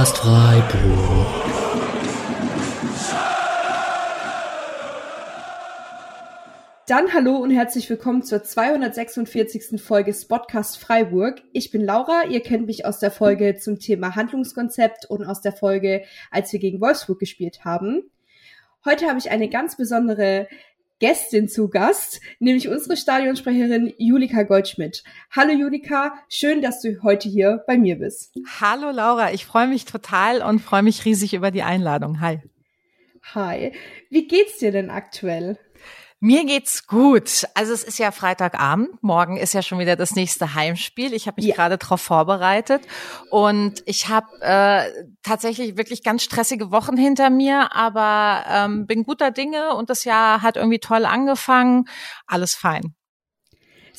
Podcast Freiburg. Dann hallo und herzlich willkommen zur 246. Folge Spotcast Freiburg. Ich bin Laura, ihr kennt mich aus der Folge zum Thema Handlungskonzept und aus der Folge, als wir gegen Wolfsburg gespielt haben. Heute habe ich eine ganz besondere Gästin zu Gast, nämlich unsere Stadionsprecherin Julika Goldschmidt. Hallo Julika, schön, dass du heute hier bei mir bist. Hallo Laura, ich freue mich total und freue mich riesig über die Einladung. Hi. Hi. Wie geht's dir denn aktuell? Mir geht's gut. Also es ist ja Freitagabend. Morgen ist ja schon wieder das nächste Heimspiel. Ich habe mich ja. gerade darauf vorbereitet und ich habe äh, tatsächlich wirklich ganz stressige Wochen hinter mir, aber ähm, bin guter Dinge und das Jahr hat irgendwie toll angefangen. Alles fein.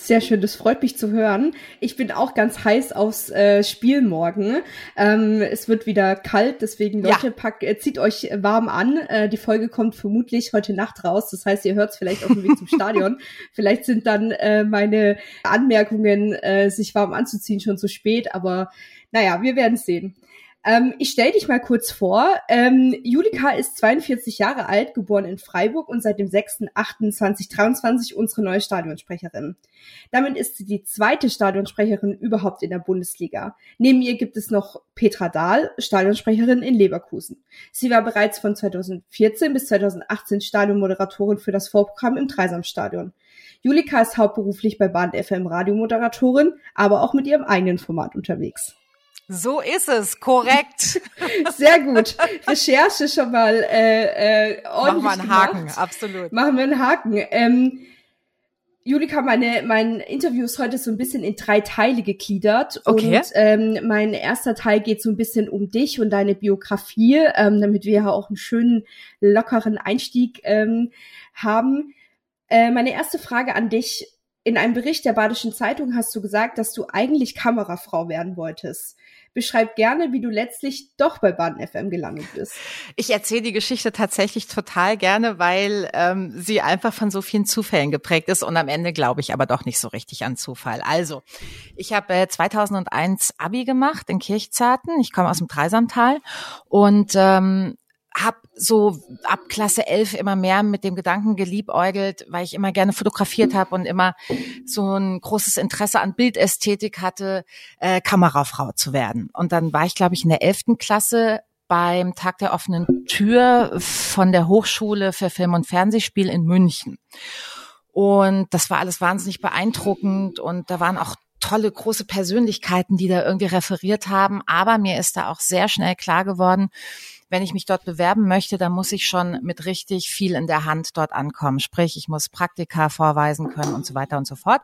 Sehr schön, das freut mich zu hören. Ich bin auch ganz heiß aufs äh, Spiel morgen. Ähm, es wird wieder kalt, deswegen Leute, ja. pack, äh, zieht euch warm an. Äh, die Folge kommt vermutlich heute Nacht raus. Das heißt, ihr hört es vielleicht auf dem Weg zum Stadion. vielleicht sind dann äh, meine Anmerkungen, äh, sich warm anzuziehen, schon zu spät. Aber naja, wir werden sehen. Ähm, ich stelle dich mal kurz vor. Ähm, Julika ist 42 Jahre alt, geboren in Freiburg und seit dem 6.8.2023 unsere neue Stadionsprecherin. Damit ist sie die zweite Stadionsprecherin überhaupt in der Bundesliga. Neben ihr gibt es noch Petra Dahl, Stadionsprecherin in Leverkusen. Sie war bereits von 2014 bis 2018 Stadionmoderatorin für das Vorprogramm im Dreisamstadion. Julika ist hauptberuflich bei Bahn FM Radiomoderatorin, aber auch mit ihrem eigenen Format unterwegs. So ist es, korrekt. Sehr gut. Recherche schon mal äh, äh, ordentlich Machen wir einen gemacht. Haken, absolut. Machen wir einen Haken. Ähm, Julika, meine, mein Interview ist heute so ein bisschen in drei Teile gegliedert. Okay. Und ähm, mein erster Teil geht so ein bisschen um dich und deine Biografie, ähm, damit wir ja auch einen schönen, lockeren Einstieg ähm, haben. Äh, meine erste Frage an dich. In einem Bericht der Badischen Zeitung hast du gesagt, dass du eigentlich Kamerafrau werden wolltest. Beschreib gerne, wie du letztlich doch bei Baden FM gelandet bist. Ich erzähle die Geschichte tatsächlich total gerne, weil ähm, sie einfach von so vielen Zufällen geprägt ist und am Ende glaube ich aber doch nicht so richtig an Zufall. Also, ich habe äh, 2001 Abi gemacht in Kirchzarten. Ich komme aus dem Dreisamtal und ähm, habe so ab Klasse 11 immer mehr mit dem Gedanken geliebäugelt, weil ich immer gerne fotografiert habe und immer so ein großes Interesse an Bildästhetik hatte, äh, Kamerafrau zu werden. Und dann war ich, glaube ich, in der 11. Klasse beim Tag der offenen Tür von der Hochschule für Film- und Fernsehspiel in München. Und das war alles wahnsinnig beeindruckend und da waren auch tolle große Persönlichkeiten, die da irgendwie referiert haben. Aber mir ist da auch sehr schnell klar geworden, wenn ich mich dort bewerben möchte, dann muss ich schon mit richtig viel in der Hand dort ankommen. Sprich, ich muss Praktika vorweisen können und so weiter und so fort.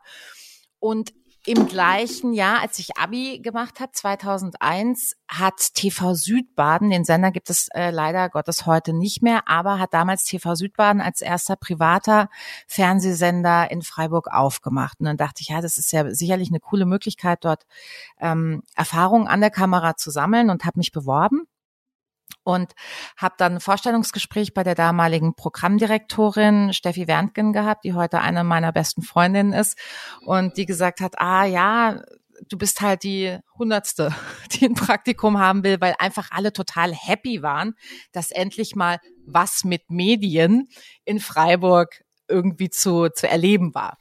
Und im gleichen Jahr, als ich Abi gemacht habe, 2001, hat TV Südbaden, den Sender gibt es äh, leider Gottes heute nicht mehr, aber hat damals TV Südbaden als erster privater Fernsehsender in Freiburg aufgemacht. Und dann dachte ich, ja, das ist ja sicherlich eine coole Möglichkeit, dort ähm, Erfahrungen an der Kamera zu sammeln und habe mich beworben und habe dann ein Vorstellungsgespräch bei der damaligen Programmdirektorin Steffi Werntgen gehabt, die heute eine meiner besten Freundinnen ist und die gesagt hat, ah ja, du bist halt die Hundertste, die ein Praktikum haben will, weil einfach alle total happy waren, dass endlich mal was mit Medien in Freiburg irgendwie zu, zu erleben war.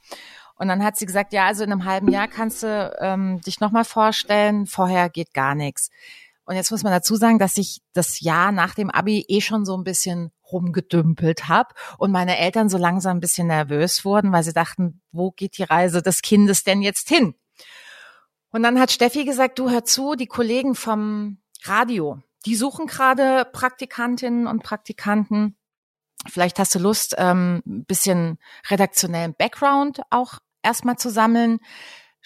Und dann hat sie gesagt, ja, also in einem halben Jahr kannst du ähm, dich nochmal vorstellen, vorher geht gar nichts. Und jetzt muss man dazu sagen, dass ich das Jahr nach dem Abi eh schon so ein bisschen rumgedümpelt habe und meine Eltern so langsam ein bisschen nervös wurden, weil sie dachten, wo geht die Reise des Kindes denn jetzt hin? Und dann hat Steffi gesagt, du hör zu, die Kollegen vom Radio, die suchen gerade Praktikantinnen und Praktikanten. Vielleicht hast du Lust, ähm, ein bisschen redaktionellen Background auch erstmal zu sammeln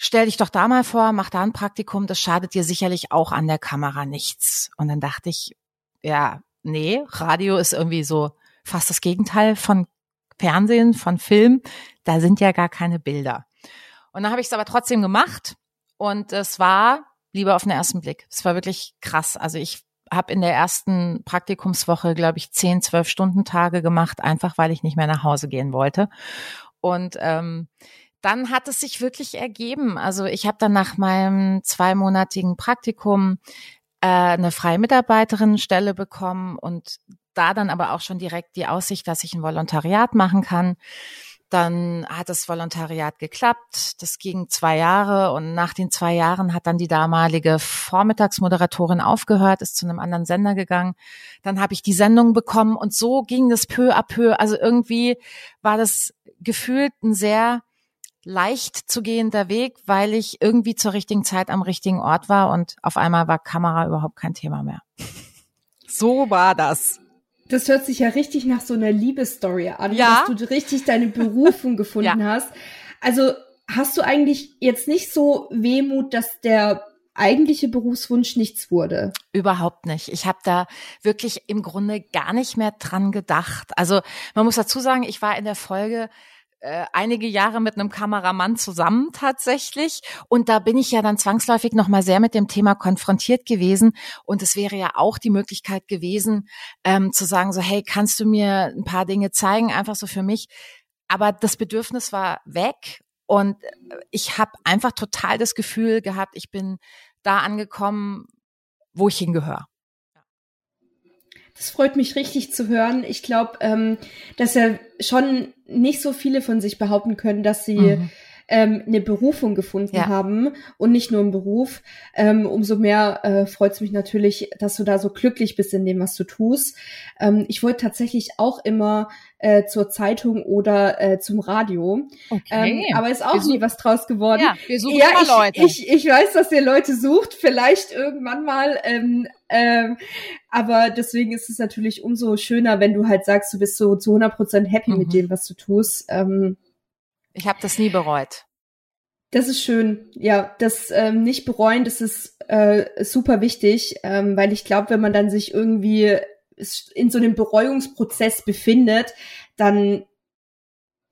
stell dich doch da mal vor, mach da ein Praktikum, das schadet dir sicherlich auch an der Kamera nichts. Und dann dachte ich, ja, nee, Radio ist irgendwie so fast das Gegenteil von Fernsehen, von Film. Da sind ja gar keine Bilder. Und dann habe ich es aber trotzdem gemacht und es war lieber auf den ersten Blick. Es war wirklich krass. Also ich habe in der ersten Praktikumswoche, glaube ich, zehn, zwölf Stunden Tage gemacht, einfach weil ich nicht mehr nach Hause gehen wollte. Und ähm, dann hat es sich wirklich ergeben. Also ich habe dann nach meinem zweimonatigen Praktikum äh, eine freie Mitarbeiterinnenstelle bekommen und da dann aber auch schon direkt die Aussicht, dass ich ein Volontariat machen kann. Dann hat das Volontariat geklappt. Das ging zwei Jahre und nach den zwei Jahren hat dann die damalige Vormittagsmoderatorin aufgehört, ist zu einem anderen Sender gegangen. Dann habe ich die Sendung bekommen und so ging das peu à peu. Also irgendwie war das gefühlt ein sehr leicht zu gehender Weg, weil ich irgendwie zur richtigen Zeit am richtigen Ort war und auf einmal war Kamera überhaupt kein Thema mehr. So war das. Das hört sich ja richtig nach so einer Liebesstory an, ja. dass du richtig deine Berufung gefunden ja. hast. Also hast du eigentlich jetzt nicht so Wehmut, dass der eigentliche Berufswunsch nichts wurde? Überhaupt nicht. Ich habe da wirklich im Grunde gar nicht mehr dran gedacht. Also man muss dazu sagen, ich war in der Folge äh, einige Jahre mit einem Kameramann zusammen tatsächlich. Und da bin ich ja dann zwangsläufig nochmal sehr mit dem Thema konfrontiert gewesen. Und es wäre ja auch die Möglichkeit gewesen, ähm, zu sagen, so, hey, kannst du mir ein paar Dinge zeigen, einfach so für mich. Aber das Bedürfnis war weg. Und ich habe einfach total das Gefühl gehabt, ich bin da angekommen, wo ich hingehöre. Das freut mich richtig zu hören. Ich glaube, ähm, dass ja schon nicht so viele von sich behaupten können, dass sie mhm. Ähm, eine Berufung gefunden ja. haben und nicht nur einen Beruf. Ähm, umso mehr äh, freut es mich natürlich, dass du da so glücklich bist in dem, was du tust. Ähm, ich wollte tatsächlich auch immer äh, zur Zeitung oder äh, zum Radio. Okay. Ähm, aber ist auch nie was draus geworden. Ja, wir suchen ja, ich, Leute. Ich, ich weiß, dass ihr Leute sucht, vielleicht irgendwann mal. Ähm, ähm, aber deswegen ist es natürlich umso schöner, wenn du halt sagst, du bist so zu 100% happy mhm. mit dem, was du tust. Ähm, ich habe das nie bereut. Das ist schön. Ja, das ähm, nicht bereuen, das ist äh, super wichtig, ähm, weil ich glaube, wenn man dann sich irgendwie in so einem Bereuungsprozess befindet, dann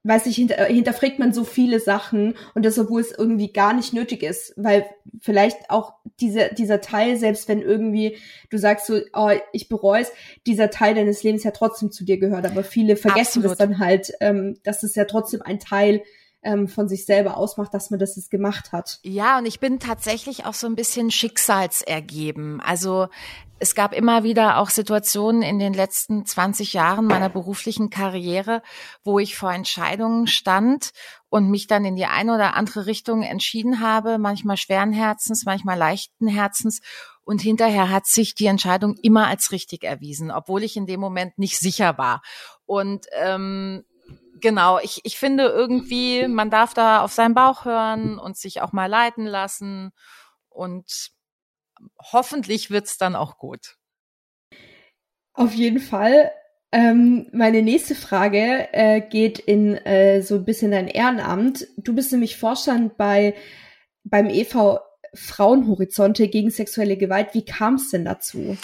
weiß ich, hinter, hinterfragt man so viele Sachen und das, obwohl es irgendwie gar nicht nötig ist, weil vielleicht auch dieser, dieser Teil, selbst wenn irgendwie du sagst so, oh, ich bereue es, dieser Teil deines Lebens ja trotzdem zu dir gehört, aber viele vergessen Absolut. das dann halt, ähm, dass es ja trotzdem ein Teil ähm, von sich selber ausmacht, dass man das jetzt gemacht hat. Ja, und ich bin tatsächlich auch so ein bisschen schicksalsergeben. Also es gab immer wieder auch Situationen in den letzten 20 Jahren meiner beruflichen Karriere, wo ich vor Entscheidungen stand und mich dann in die eine oder andere Richtung entschieden habe, manchmal schweren Herzens, manchmal leichten Herzens. Und hinterher hat sich die Entscheidung immer als richtig erwiesen, obwohl ich in dem Moment nicht sicher war. Und ähm, genau, ich, ich finde irgendwie, man darf da auf seinen Bauch hören und sich auch mal leiten lassen. Und hoffentlich wird's dann auch gut. Auf jeden Fall. Ähm, meine nächste Frage äh, geht in äh, so ein bisschen dein Ehrenamt. Du bist nämlich Vorstand bei beim EV Frauenhorizonte gegen sexuelle Gewalt. Wie kam es denn dazu?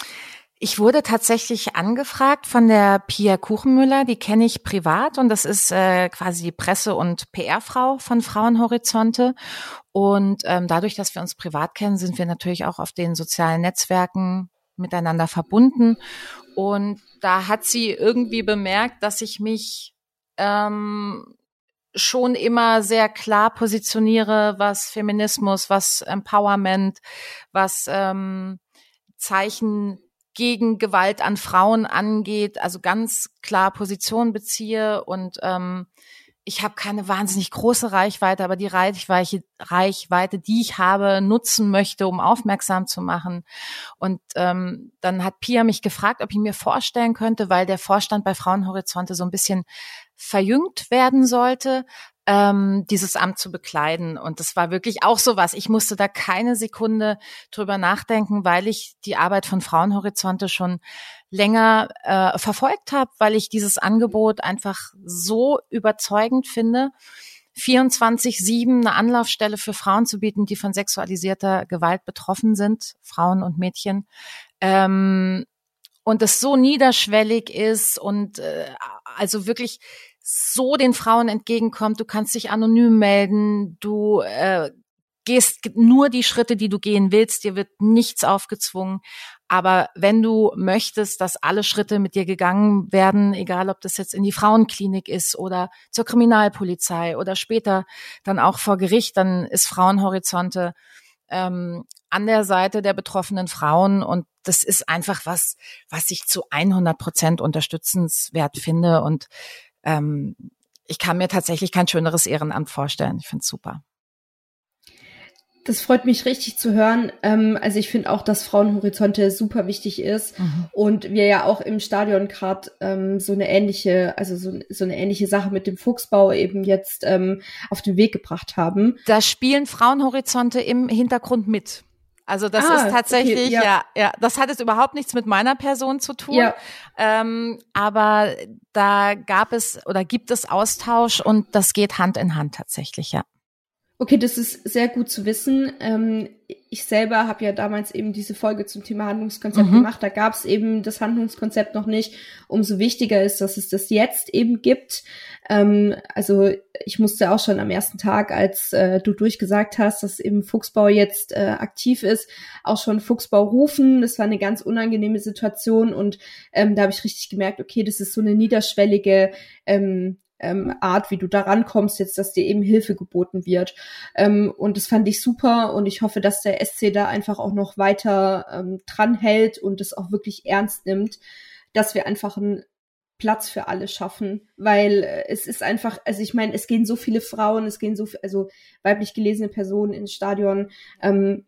Ich wurde tatsächlich angefragt von der Pia Kuchenmüller, die kenne ich privat und das ist äh, quasi die Presse- und PR-Frau von Frauenhorizonte. Und ähm, dadurch, dass wir uns privat kennen, sind wir natürlich auch auf den sozialen Netzwerken miteinander verbunden. Und da hat sie irgendwie bemerkt, dass ich mich ähm, schon immer sehr klar positioniere, was Feminismus, was Empowerment, was ähm, Zeichen gegen Gewalt an Frauen angeht, also ganz klar Position beziehe und ähm, ich habe keine wahnsinnig große Reichweite, aber die Reichweite, Reichweite, die ich habe, nutzen möchte, um aufmerksam zu machen. Und ähm, dann hat Pia mich gefragt, ob ich mir vorstellen könnte, weil der Vorstand bei Frauenhorizonte so ein bisschen verjüngt werden sollte, ähm, dieses Amt zu bekleiden. Und das war wirklich auch so was. Ich musste da keine Sekunde drüber nachdenken, weil ich die Arbeit von Frauenhorizonte schon länger äh, verfolgt habe, weil ich dieses Angebot einfach so überzeugend finde. 24-7 eine Anlaufstelle für Frauen zu bieten, die von sexualisierter Gewalt betroffen sind, Frauen und Mädchen. Ähm, und es so niederschwellig ist und äh, also wirklich so den Frauen entgegenkommt. Du kannst dich anonym melden, du äh, gehst nur die Schritte, die du gehen willst, dir wird nichts aufgezwungen. Aber wenn du möchtest, dass alle Schritte mit dir gegangen werden, egal ob das jetzt in die Frauenklinik ist oder zur Kriminalpolizei oder später dann auch vor Gericht, dann ist Frauenhorizonte ähm, an der Seite der betroffenen Frauen und das ist einfach was, was ich zu 100 Prozent unterstützenswert finde und ähm, ich kann mir tatsächlich kein schöneres Ehrenamt vorstellen. Ich finde es super. Das freut mich richtig zu hören. Ähm, also ich finde auch, dass Frauenhorizonte super wichtig ist mhm. und wir ja auch im Stadion gerade ähm, so eine ähnliche, also so, so, eine ähnliche Sache mit dem Fuchsbau eben jetzt ähm, auf den Weg gebracht haben. Da spielen Frauenhorizonte im Hintergrund mit. Also das ah, ist tatsächlich, okay, ja. ja. ja, das hat jetzt überhaupt nichts mit meiner Person zu tun. Ja. Ähm, aber da gab es oder gibt es Austausch und das geht Hand in Hand tatsächlich, ja. Okay, das ist sehr gut zu wissen. Ähm, ich selber habe ja damals eben diese Folge zum Thema Handlungskonzept mhm. gemacht. Da gab es eben das Handlungskonzept noch nicht. Umso wichtiger ist, dass es das jetzt eben gibt. Ähm, also ich musste auch schon am ersten Tag, als äh, du durchgesagt hast, dass eben Fuchsbau jetzt äh, aktiv ist, auch schon Fuchsbau rufen. Das war eine ganz unangenehme Situation und ähm, da habe ich richtig gemerkt, okay, das ist so eine niederschwellige ähm, ähm, Art, wie du da rankommst, jetzt, dass dir eben Hilfe geboten wird. Ähm, und das fand ich super. Und ich hoffe, dass der SC da einfach auch noch weiter ähm, dran hält und es auch wirklich ernst nimmt, dass wir einfach einen Platz für alle schaffen, weil äh, es ist einfach, also ich meine, es gehen so viele Frauen, es gehen so, also weiblich gelesene Personen ins Stadion, ähm,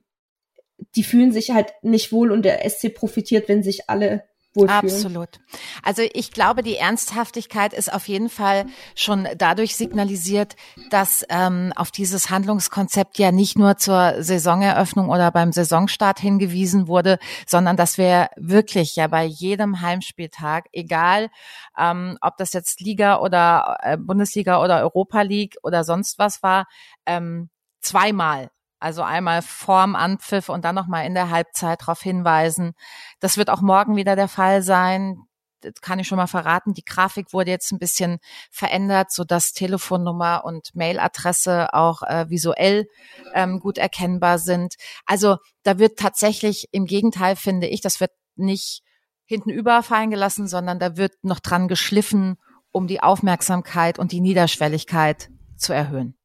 die fühlen sich halt nicht wohl und der SC profitiert, wenn sich alle wohlfühlen. Absolut. Also ich glaube, die Ernsthaftigkeit ist auf jeden Fall schon dadurch signalisiert, dass ähm, auf dieses Handlungskonzept ja nicht nur zur Saisoneröffnung oder beim Saisonstart hingewiesen wurde, sondern dass wir wirklich ja bei jedem Heimspieltag, egal ähm, ob das jetzt Liga oder äh, Bundesliga oder Europa League oder sonst was war, ähm, zweimal also einmal vorm Anpfiff und dann nochmal in der Halbzeit darauf hinweisen. Das wird auch morgen wieder der Fall sein. Das kann ich schon mal verraten. Die Grafik wurde jetzt ein bisschen verändert, so dass Telefonnummer und Mailadresse auch äh, visuell ähm, gut erkennbar sind. Also da wird tatsächlich im Gegenteil finde ich, das wird nicht hinten überfallen gelassen, sondern da wird noch dran geschliffen, um die Aufmerksamkeit und die Niederschwelligkeit zu erhöhen.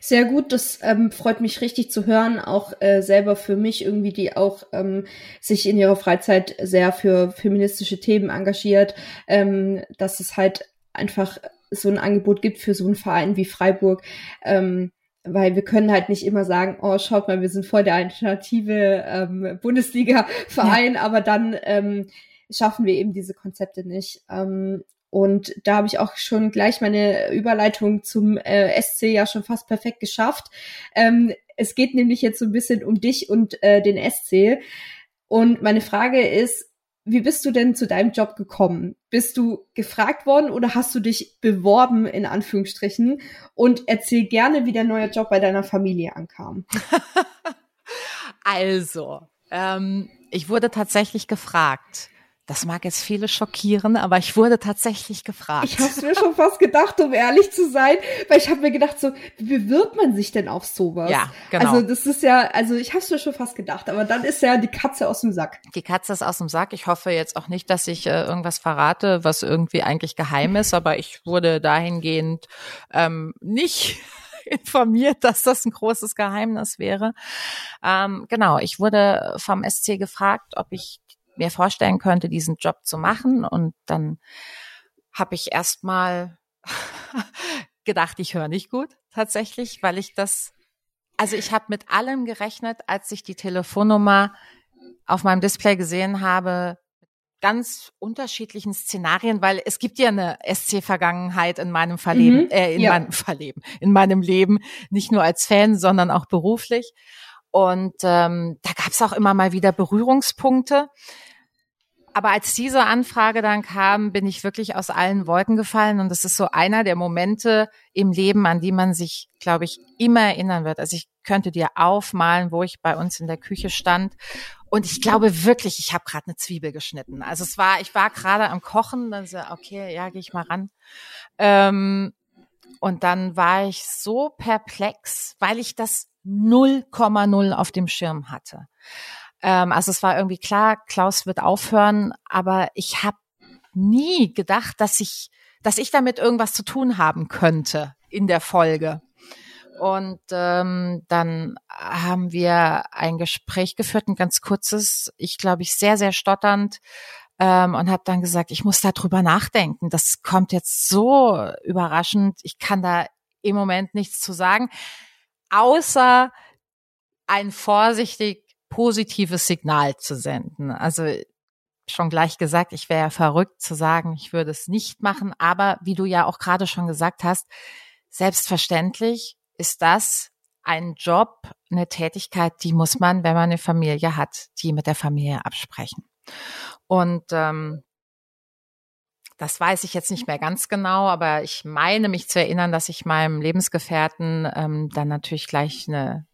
Sehr gut, das ähm, freut mich richtig zu hören, auch äh, selber für mich irgendwie, die auch ähm, sich in ihrer Freizeit sehr für feministische Themen engagiert, ähm, dass es halt einfach so ein Angebot gibt für so einen Verein wie Freiburg. Ähm, weil wir können halt nicht immer sagen, oh, schaut mal, wir sind voll der alternative ähm, Bundesliga-Verein, ja. aber dann ähm, schaffen wir eben diese Konzepte nicht. Ähm, und da habe ich auch schon gleich meine Überleitung zum äh, SC ja schon fast perfekt geschafft. Ähm, es geht nämlich jetzt so ein bisschen um dich und äh, den SC. Und meine Frage ist, wie bist du denn zu deinem Job gekommen? Bist du gefragt worden oder hast du dich beworben in Anführungsstrichen? Und erzähl gerne, wie der neue Job bei deiner Familie ankam. also, ähm, ich wurde tatsächlich gefragt. Das mag jetzt viele schockieren, aber ich wurde tatsächlich gefragt. Ich habe mir schon fast gedacht, um ehrlich zu sein, weil ich habe mir gedacht, so wie bewirbt man sich denn auf sowas? Ja, genau. Also das ist ja, also ich habe mir schon fast gedacht, aber dann ist ja die Katze aus dem Sack. Die Katze ist aus dem Sack. Ich hoffe jetzt auch nicht, dass ich äh, irgendwas verrate, was irgendwie eigentlich geheim ist, aber ich wurde dahingehend ähm, nicht informiert, dass das ein großes Geheimnis wäre. Ähm, genau, ich wurde vom SC gefragt, ob ich mir vorstellen könnte, diesen Job zu machen. Und dann habe ich erstmal gedacht, ich höre nicht gut tatsächlich, weil ich das, also ich habe mit allem gerechnet, als ich die Telefonnummer auf meinem Display gesehen habe, ganz unterschiedlichen Szenarien, weil es gibt ja eine SC-Vergangenheit in meinem Verleben, mhm, äh, in ja. meinem Verleben, in meinem Leben, nicht nur als Fan, sondern auch beruflich. Und ähm, da gab es auch immer mal wieder Berührungspunkte. Aber als diese Anfrage dann kam, bin ich wirklich aus allen Wolken gefallen. Und das ist so einer der Momente im Leben, an die man sich, glaube ich, immer erinnern wird. Also ich könnte dir aufmalen, wo ich bei uns in der Küche stand. Und ich glaube wirklich, ich habe gerade eine Zwiebel geschnitten. Also es war, ich war gerade am Kochen, dann so, okay, ja, gehe ich mal ran. Ähm, und dann war ich so perplex, weil ich das 0,0 auf dem Schirm hatte. Ähm, also es war irgendwie klar, Klaus wird aufhören, aber ich habe nie gedacht, dass ich, dass ich damit irgendwas zu tun haben könnte in der Folge. Und ähm, dann haben wir ein Gespräch geführt, ein ganz kurzes, ich glaube ich sehr, sehr stotternd ähm, und habe dann gesagt, ich muss da drüber nachdenken. Das kommt jetzt so überraschend. Ich kann da im Moment nichts zu sagen, außer ein vorsichtig positives Signal zu senden. Also schon gleich gesagt, ich wäre verrückt zu sagen, ich würde es nicht machen. Aber wie du ja auch gerade schon gesagt hast, selbstverständlich ist das ein Job, eine Tätigkeit, die muss man, wenn man eine Familie hat, die mit der Familie absprechen. Und ähm, das weiß ich jetzt nicht mehr ganz genau, aber ich meine mich zu erinnern, dass ich meinem Lebensgefährten ähm, dann natürlich gleich eine,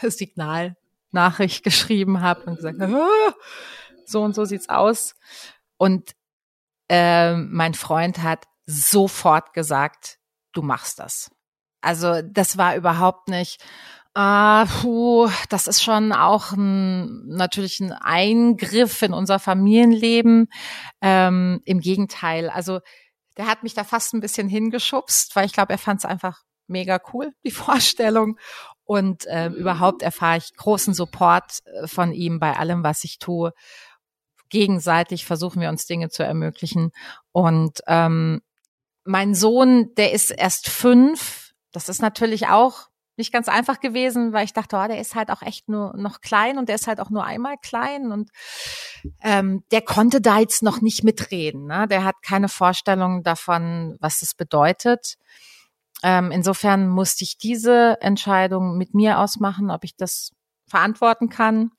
eine Signalnachricht geschrieben habe und gesagt, ah, so und so sieht's aus. Und äh, mein Freund hat sofort gesagt, du machst das. Also das war überhaupt nicht, Ah, puh, das ist schon auch ein, natürlich ein Eingriff in unser Familienleben. Ähm, Im Gegenteil, also der hat mich da fast ein bisschen hingeschubst, weil ich glaube, er fand es einfach mega cool, die Vorstellung. Und äh, überhaupt erfahre ich großen Support äh, von ihm bei allem, was ich tue. Gegenseitig versuchen wir uns Dinge zu ermöglichen. Und ähm, mein Sohn, der ist erst fünf. Das ist natürlich auch nicht ganz einfach gewesen, weil ich dachte, oh, der ist halt auch echt nur noch klein und der ist halt auch nur einmal klein und ähm, der konnte da jetzt noch nicht mitreden. Ne? Der hat keine Vorstellung davon, was es bedeutet. Ähm, insofern musste ich diese Entscheidung mit mir ausmachen, ob ich das verantworten kann.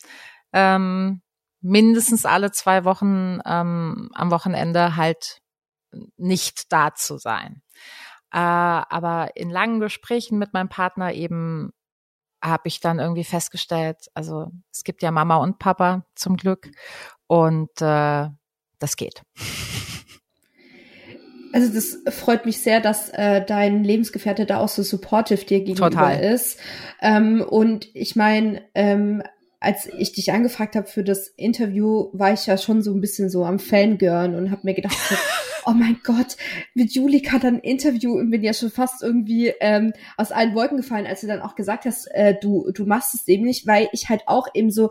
Ähm, mindestens alle zwei Wochen ähm, am Wochenende halt nicht da zu sein. Äh, aber in langen Gesprächen mit meinem Partner eben habe ich dann irgendwie festgestellt, also es gibt ja Mama und Papa zum Glück und äh, das geht. Also das freut mich sehr, dass äh, dein Lebensgefährte da auch so supportive dir gegenüber Total. ist. Ähm, und ich meine, ähm, als ich dich angefragt habe für das Interview, war ich ja schon so ein bisschen so am Fangirl und habe mir gedacht, oh mein Gott, mit Julika dann ein Interview und bin ja schon fast irgendwie ähm, aus allen Wolken gefallen, als du dann auch gesagt hast, äh, du, du machst es eben nicht, weil ich halt auch eben so,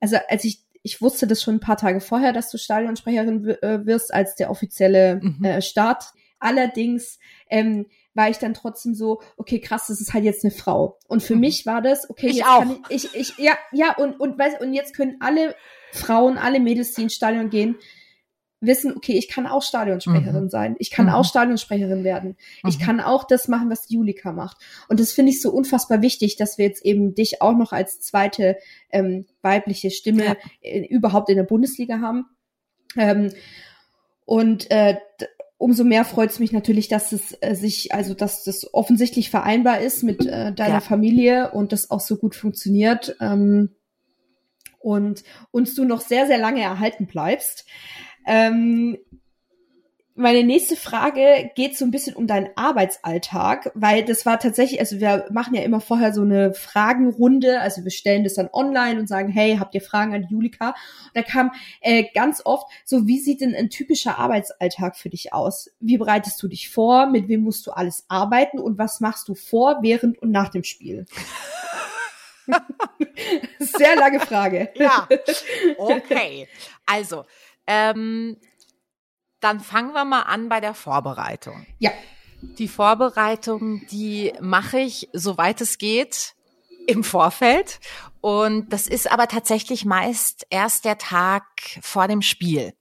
also als ich ich wusste das schon ein paar Tage vorher, dass du Stadionsprecherin äh, wirst als der offizielle mhm. äh, Start. Allerdings ähm, war ich dann trotzdem so, okay, krass, das ist halt jetzt eine Frau. Und für mhm. mich war das, okay, ich jetzt auch. kann ich, ich, ich, ja, ja, und, und, weißt, und jetzt können alle Frauen, alle Mädels, die ins Stadion gehen, wissen, okay, ich kann auch Stadionsprecherin mhm. sein. Ich kann mhm. auch Stadionsprecherin werden. Mhm. Ich kann auch das machen, was die Julika macht. Und das finde ich so unfassbar wichtig, dass wir jetzt eben dich auch noch als zweite ähm, weibliche Stimme ja. in, überhaupt in der Bundesliga haben. Ähm, und äh, umso mehr freut es mich natürlich, dass es äh, sich, also dass das offensichtlich vereinbar ist mit äh, deiner ja. Familie und das auch so gut funktioniert ähm, und uns du noch sehr, sehr lange erhalten bleibst. Ähm, meine nächste Frage geht so ein bisschen um deinen Arbeitsalltag, weil das war tatsächlich, also wir machen ja immer vorher so eine Fragenrunde, also wir stellen das dann online und sagen, hey, habt ihr Fragen an Julika? Und da kam äh, ganz oft so, wie sieht denn ein typischer Arbeitsalltag für dich aus? Wie bereitest du dich vor? Mit wem musst du alles arbeiten? Und was machst du vor, während und nach dem Spiel? Sehr lange Frage. Ja, okay. Also, ähm, dann fangen wir mal an bei der Vorbereitung. Ja. Die Vorbereitung, die mache ich, soweit es geht, im Vorfeld. Und das ist aber tatsächlich meist erst der Tag vor dem Spiel.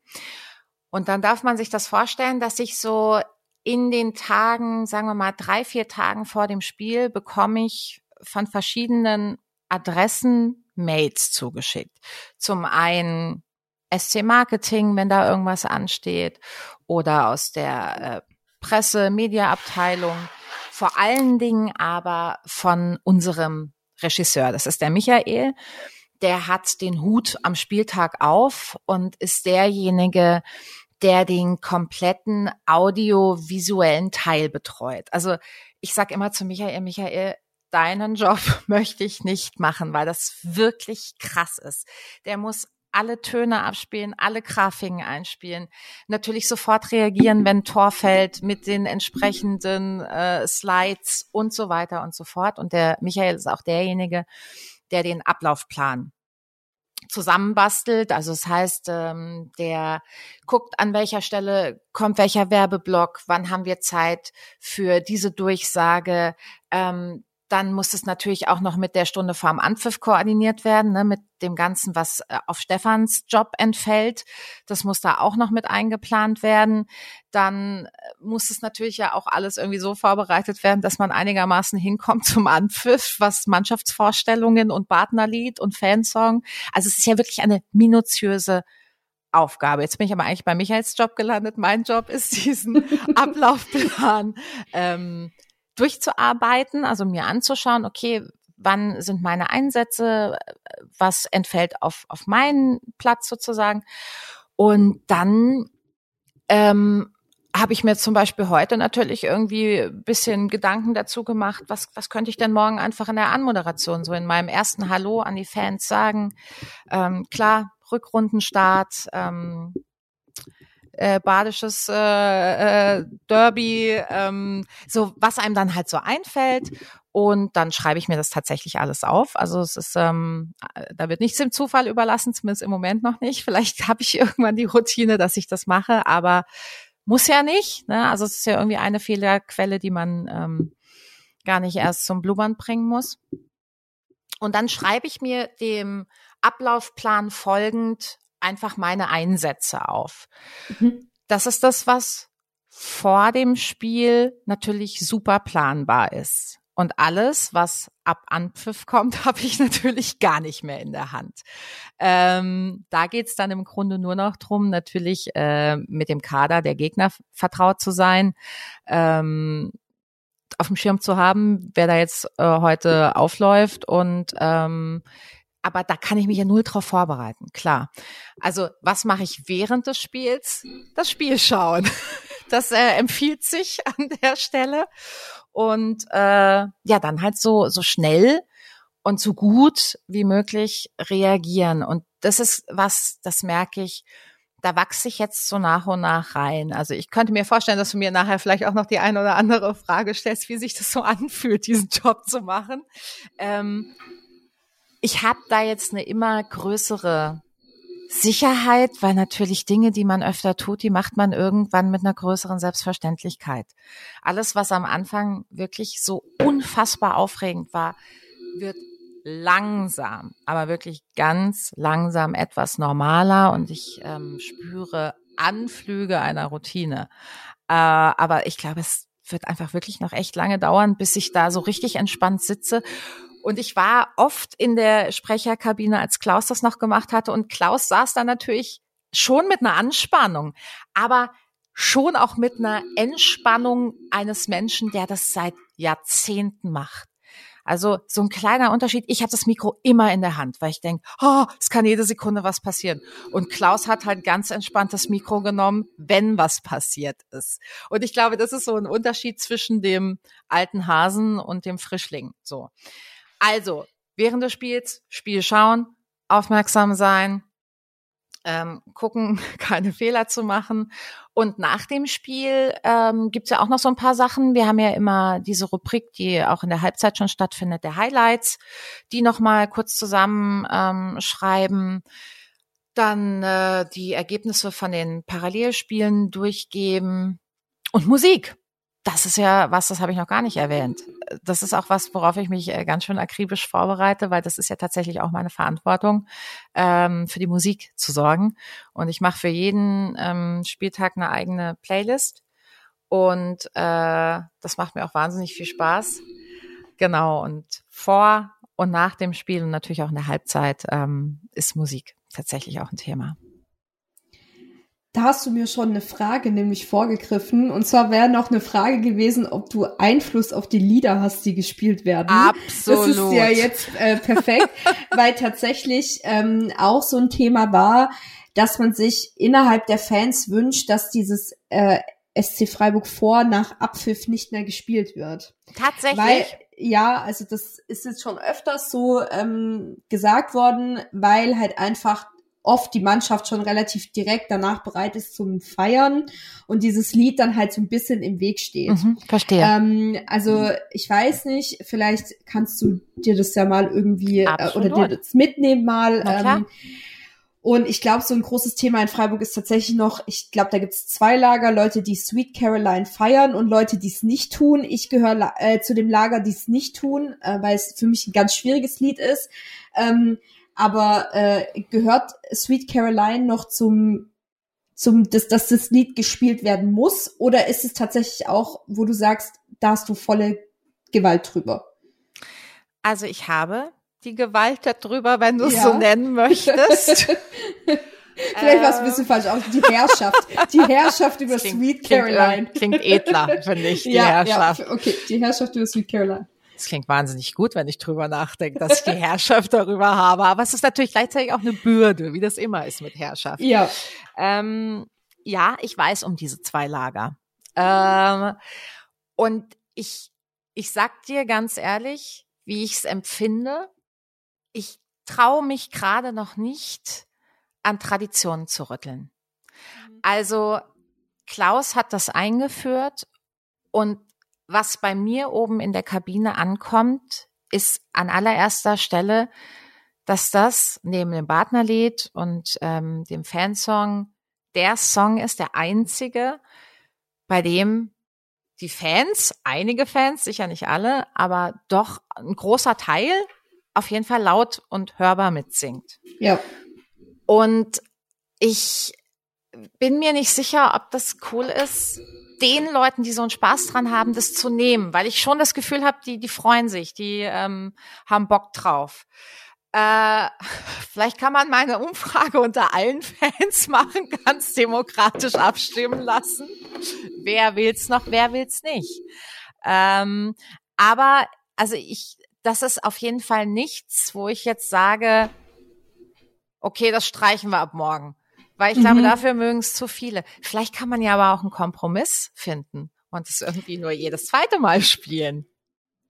Und dann darf man sich das vorstellen, dass ich so in den Tagen, sagen wir mal drei, vier Tagen vor dem Spiel, bekomme ich von verschiedenen Adressen Mails zugeschickt. Zum einen SC Marketing, wenn da irgendwas ansteht, oder aus der äh, Presse, Mediaabteilung, vor allen Dingen aber von unserem Regisseur. Das ist der Michael. Der hat den Hut am Spieltag auf und ist derjenige, der den kompletten audiovisuellen Teil betreut. Also ich sage immer zu Michael, Michael, deinen Job möchte ich nicht machen, weil das wirklich krass ist. Der muss alle Töne abspielen, alle Grafiken einspielen, natürlich sofort reagieren, wenn Tor fällt mit den entsprechenden äh, Slides und so weiter und so fort. Und der Michael ist auch derjenige, der den Ablaufplan zusammenbastelt. Also das heißt, ähm, der guckt, an welcher Stelle kommt welcher Werbeblock, wann haben wir Zeit für diese Durchsage. Ähm, dann muss es natürlich auch noch mit der Stunde vorm Anpfiff koordiniert werden, ne, mit dem Ganzen, was äh, auf Stefans Job entfällt. Das muss da auch noch mit eingeplant werden. Dann äh, muss es natürlich ja auch alles irgendwie so vorbereitet werden, dass man einigermaßen hinkommt zum Anpfiff, was Mannschaftsvorstellungen und Partnerlied und Fansong. Also es ist ja wirklich eine minutiöse Aufgabe. Jetzt bin ich aber eigentlich bei Michaels Job gelandet. Mein Job ist diesen Ablaufplan ähm, durchzuarbeiten, also mir anzuschauen, okay, wann sind meine Einsätze, was entfällt auf, auf meinen Platz sozusagen. Und dann ähm, habe ich mir zum Beispiel heute natürlich irgendwie bisschen Gedanken dazu gemacht, was, was könnte ich denn morgen einfach in der Anmoderation, so in meinem ersten Hallo an die Fans sagen. Ähm, klar, Rückrundenstart, ähm, äh, badisches äh, äh, Derby, ähm, so was einem dann halt so einfällt. Und dann schreibe ich mir das tatsächlich alles auf. Also es ist, ähm, da wird nichts dem Zufall überlassen, zumindest im Moment noch nicht. Vielleicht habe ich irgendwann die Routine, dass ich das mache, aber muss ja nicht. Ne? Also es ist ja irgendwie eine Fehlerquelle, die man ähm, gar nicht erst zum Blubbern bringen muss. Und dann schreibe ich mir dem Ablaufplan folgend einfach meine Einsätze auf. Mhm. Das ist das, was vor dem Spiel natürlich super planbar ist. Und alles, was ab Anpfiff kommt, habe ich natürlich gar nicht mehr in der Hand. Ähm, da geht's dann im Grunde nur noch drum, natürlich äh, mit dem Kader der Gegner vertraut zu sein, ähm, auf dem Schirm zu haben, wer da jetzt äh, heute aufläuft und ähm, aber da kann ich mich ja null drauf vorbereiten, klar. Also was mache ich während des Spiels? Das Spiel schauen. Das äh, empfiehlt sich an der Stelle. Und äh, ja, dann halt so, so schnell und so gut wie möglich reagieren. Und das ist was, das merke ich, da wachse ich jetzt so nach und nach rein. Also ich könnte mir vorstellen, dass du mir nachher vielleicht auch noch die eine oder andere Frage stellst, wie sich das so anfühlt, diesen Job zu machen. Ähm, ich habe da jetzt eine immer größere Sicherheit, weil natürlich Dinge, die man öfter tut, die macht man irgendwann mit einer größeren Selbstverständlichkeit. Alles, was am Anfang wirklich so unfassbar aufregend war, wird langsam, aber wirklich ganz langsam etwas normaler und ich ähm, spüre Anflüge einer Routine. Äh, aber ich glaube, es wird einfach wirklich noch echt lange dauern, bis ich da so richtig entspannt sitze und ich war oft in der Sprecherkabine, als Klaus das noch gemacht hatte. Und Klaus saß da natürlich schon mit einer Anspannung, aber schon auch mit einer Entspannung eines Menschen, der das seit Jahrzehnten macht. Also so ein kleiner Unterschied. Ich habe das Mikro immer in der Hand, weil ich denke, oh, es kann jede Sekunde was passieren. Und Klaus hat halt ganz entspannt das Mikro genommen, wenn was passiert ist. Und ich glaube, das ist so ein Unterschied zwischen dem alten Hasen und dem Frischling. So. Also, während des Spiels, Spiel schauen, aufmerksam sein, ähm, gucken, keine Fehler zu machen. Und nach dem Spiel ähm, gibt ja auch noch so ein paar Sachen. Wir haben ja immer diese Rubrik, die auch in der Halbzeit schon stattfindet, der Highlights, die nochmal kurz zusammen ähm. Dann äh, die Ergebnisse von den Parallelspielen durchgeben und Musik das ist ja was, das habe ich noch gar nicht erwähnt. Das ist auch was, worauf ich mich äh, ganz schön akribisch vorbereite, weil das ist ja tatsächlich auch meine Verantwortung, ähm, für die Musik zu sorgen. Und ich mache für jeden ähm, Spieltag eine eigene Playlist. Und äh, das macht mir auch wahnsinnig viel Spaß. Genau. Und vor und nach dem Spiel und natürlich auch in der Halbzeit ähm, ist Musik tatsächlich auch ein Thema. Da hast du mir schon eine Frage nämlich vorgegriffen. Und zwar wäre noch eine Frage gewesen, ob du Einfluss auf die Lieder hast, die gespielt werden. Absolut. Das ist ja jetzt äh, perfekt, weil tatsächlich ähm, auch so ein Thema war, dass man sich innerhalb der Fans wünscht, dass dieses äh, SC Freiburg vor nach Abpfiff nicht mehr gespielt wird. Tatsächlich. Weil, ja, also das ist jetzt schon öfters so ähm, gesagt worden, weil halt einfach oft die Mannschaft schon relativ direkt danach bereit ist zum Feiern und dieses Lied dann halt so ein bisschen im Weg steht. Mhm, verstehe. Ähm, also ich weiß nicht, vielleicht kannst du dir das ja mal irgendwie äh, oder dir das mitnehmen mal. Ähm, und ich glaube, so ein großes Thema in Freiburg ist tatsächlich noch, ich glaube, da gibt es zwei Lager, Leute, die Sweet Caroline feiern und Leute, die es nicht tun. Ich gehöre äh, zu dem Lager, die es nicht tun, äh, weil es für mich ein ganz schwieriges Lied ist. Ähm, aber äh, gehört Sweet Caroline noch zum zum dass, dass das Lied gespielt werden muss oder ist es tatsächlich auch, wo du sagst, da hast du volle Gewalt drüber? Also ich habe die Gewalt darüber, wenn du es ja. so nennen möchtest. Vielleicht war es ein bisschen falsch aus. Die Herrschaft. Die Herrschaft über klingt, Sweet Caroline. Klingt, klingt edler, finde ich, die ja, Herrschaft. Ja, okay, die Herrschaft über Sweet Caroline. Das klingt wahnsinnig gut, wenn ich drüber nachdenke, dass ich die Herrschaft darüber habe. Aber es ist natürlich gleichzeitig auch eine Bürde, wie das immer ist mit Herrschaft. Ja. Ähm, ja, ich weiß um diese zwei Lager. Ähm, und ich, ich sag dir ganz ehrlich, wie ich es empfinde. Ich traue mich gerade noch nicht, an Traditionen zu rütteln. Mhm. Also Klaus hat das eingeführt und was bei mir oben in der Kabine ankommt, ist an allererster Stelle, dass das neben dem Partnerlied und ähm, dem Fansong der Song ist, der einzige, bei dem die Fans, einige Fans, sicher nicht alle, aber doch ein großer Teil auf jeden Fall laut und hörbar mitsingt. Ja. Und ich bin mir nicht sicher, ob das cool ist, den Leuten, die so einen Spaß dran haben, das zu nehmen, weil ich schon das Gefühl habe, die, die freuen sich, die ähm, haben Bock drauf. Äh, vielleicht kann man meine Umfrage unter allen Fans machen, ganz demokratisch abstimmen lassen. Wer will's noch, wer will's nicht? Ähm, aber also ich, das ist auf jeden Fall nichts, wo ich jetzt sage, okay, das streichen wir ab morgen. Weil ich mhm. glaube, dafür mögen es zu viele. Vielleicht kann man ja aber auch einen Kompromiss finden und es irgendwie nur jedes zweite Mal spielen.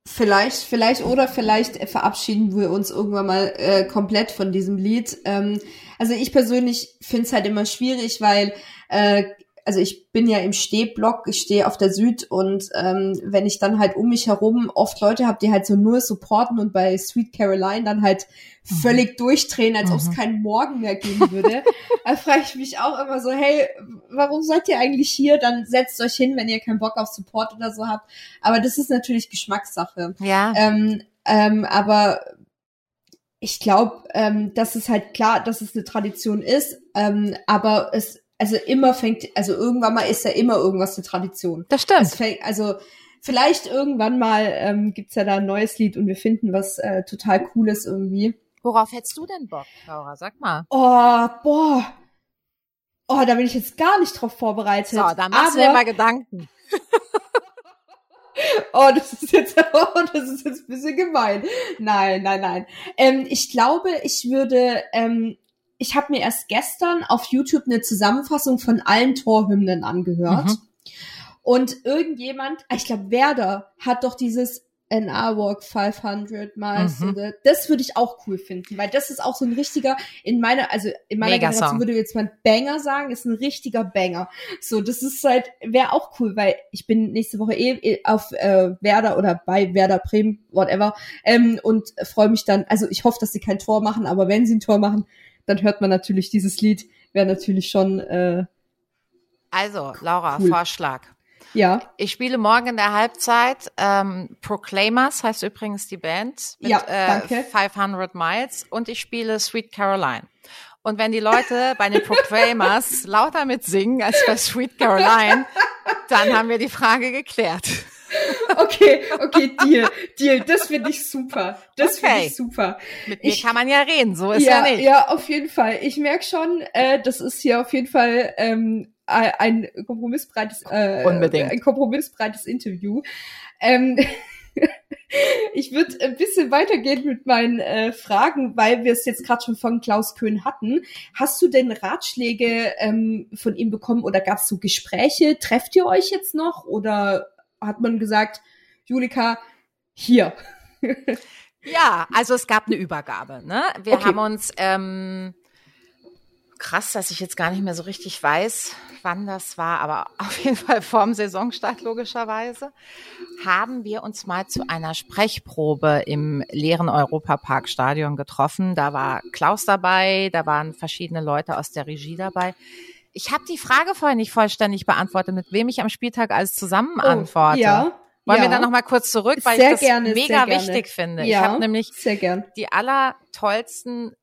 Vielleicht, vielleicht oder vielleicht verabschieden wir uns irgendwann mal äh, komplett von diesem Lied. Ähm, also ich persönlich finde es halt immer schwierig, weil äh, also ich bin ja im Stehblock, ich stehe auf der Süd und ähm, wenn ich dann halt um mich herum oft Leute habe, die halt so nur supporten und bei Sweet Caroline dann halt mhm. völlig durchdrehen, als mhm. ob es keinen Morgen mehr geben würde, da frage ich mich auch immer so, hey, warum seid ihr eigentlich hier? Dann setzt euch hin, wenn ihr keinen Bock auf Support oder so habt. Aber das ist natürlich Geschmackssache. Ja. Ähm, ähm, aber ich glaube, ähm, dass es halt klar, dass es eine Tradition ist, ähm, aber es also immer fängt, also irgendwann mal ist ja immer irgendwas eine Tradition. Das stimmt. Fängt, also vielleicht irgendwann mal ähm, gibt's ja da ein neues Lied und wir finden was äh, total Cooles irgendwie. Worauf hättest du denn Bock, Laura? Sag mal. Oh, boah. Oh, da bin ich jetzt gar nicht drauf vorbereitet. So, da machst Aber, du dir mal Gedanken. oh, das ist jetzt, oh, das ist jetzt ein bisschen gemein. Nein, nein, nein. Ähm, ich glaube, ich würde ähm, ich habe mir erst gestern auf YouTube eine Zusammenfassung von allen Torhymnen angehört. Mhm. Und irgendjemand, ah, ich glaube Werder, hat doch dieses An I Walk 500 Miles. Mhm. Das würde ich auch cool finden, weil das ist auch so ein richtiger, in meiner, also in meiner Mega Generation Song. würde jetzt mal Banger sagen, ist ein richtiger Banger. So, das ist halt, wäre auch cool, weil ich bin nächste Woche eh, eh auf äh, Werder oder bei Werder Bremen, whatever, ähm, und freue mich dann, also ich hoffe, dass sie kein Tor machen, aber wenn sie ein Tor machen, dann hört man natürlich dieses Lied, wäre natürlich schon. Äh, also, Laura, cool. Vorschlag. Ja. Ich spiele morgen in der Halbzeit ähm, Proclaimers, heißt übrigens die Band, mit ja, danke. Äh, 500 Miles und ich spiele Sweet Caroline. Und wenn die Leute bei den Proclaimers lauter mitsingen als bei Sweet Caroline, dann haben wir die Frage geklärt. Okay, okay, Deal, Deal, das finde ich super. Das okay. finde ich super. Mit mir ich, kann man ja reden, so ist ja, ja nicht. Ja, auf jeden Fall. Ich merke schon, äh, das ist hier auf jeden Fall ähm, ein kompromissbreites, äh, Unbedingt. ein kompromissbreites Interview. Ähm, ich würde ein bisschen weitergehen mit meinen äh, Fragen, weil wir es jetzt gerade schon von Klaus Köhn hatten. Hast du denn Ratschläge ähm, von ihm bekommen oder gab es so Gespräche? Trefft ihr euch jetzt noch oder hat man gesagt, Julika, hier. ja, also es gab eine Übergabe. Ne? Wir okay. haben uns ähm, krass, dass ich jetzt gar nicht mehr so richtig weiß, wann das war, aber auf jeden Fall vorm Saisonstart logischerweise, haben wir uns mal zu einer Sprechprobe im leeren Europaparkstadion getroffen. Da war Klaus dabei, da waren verschiedene Leute aus der Regie dabei. Ich habe die Frage vorhin nicht vollständig beantwortet, mit wem ich am Spieltag alles zusammen oh, antworte. Ja. Wollen ja. wir da noch mal kurz zurück, weil sehr ich das gerne, mega wichtig finde. Ja, ich habe nämlich die allertollsten,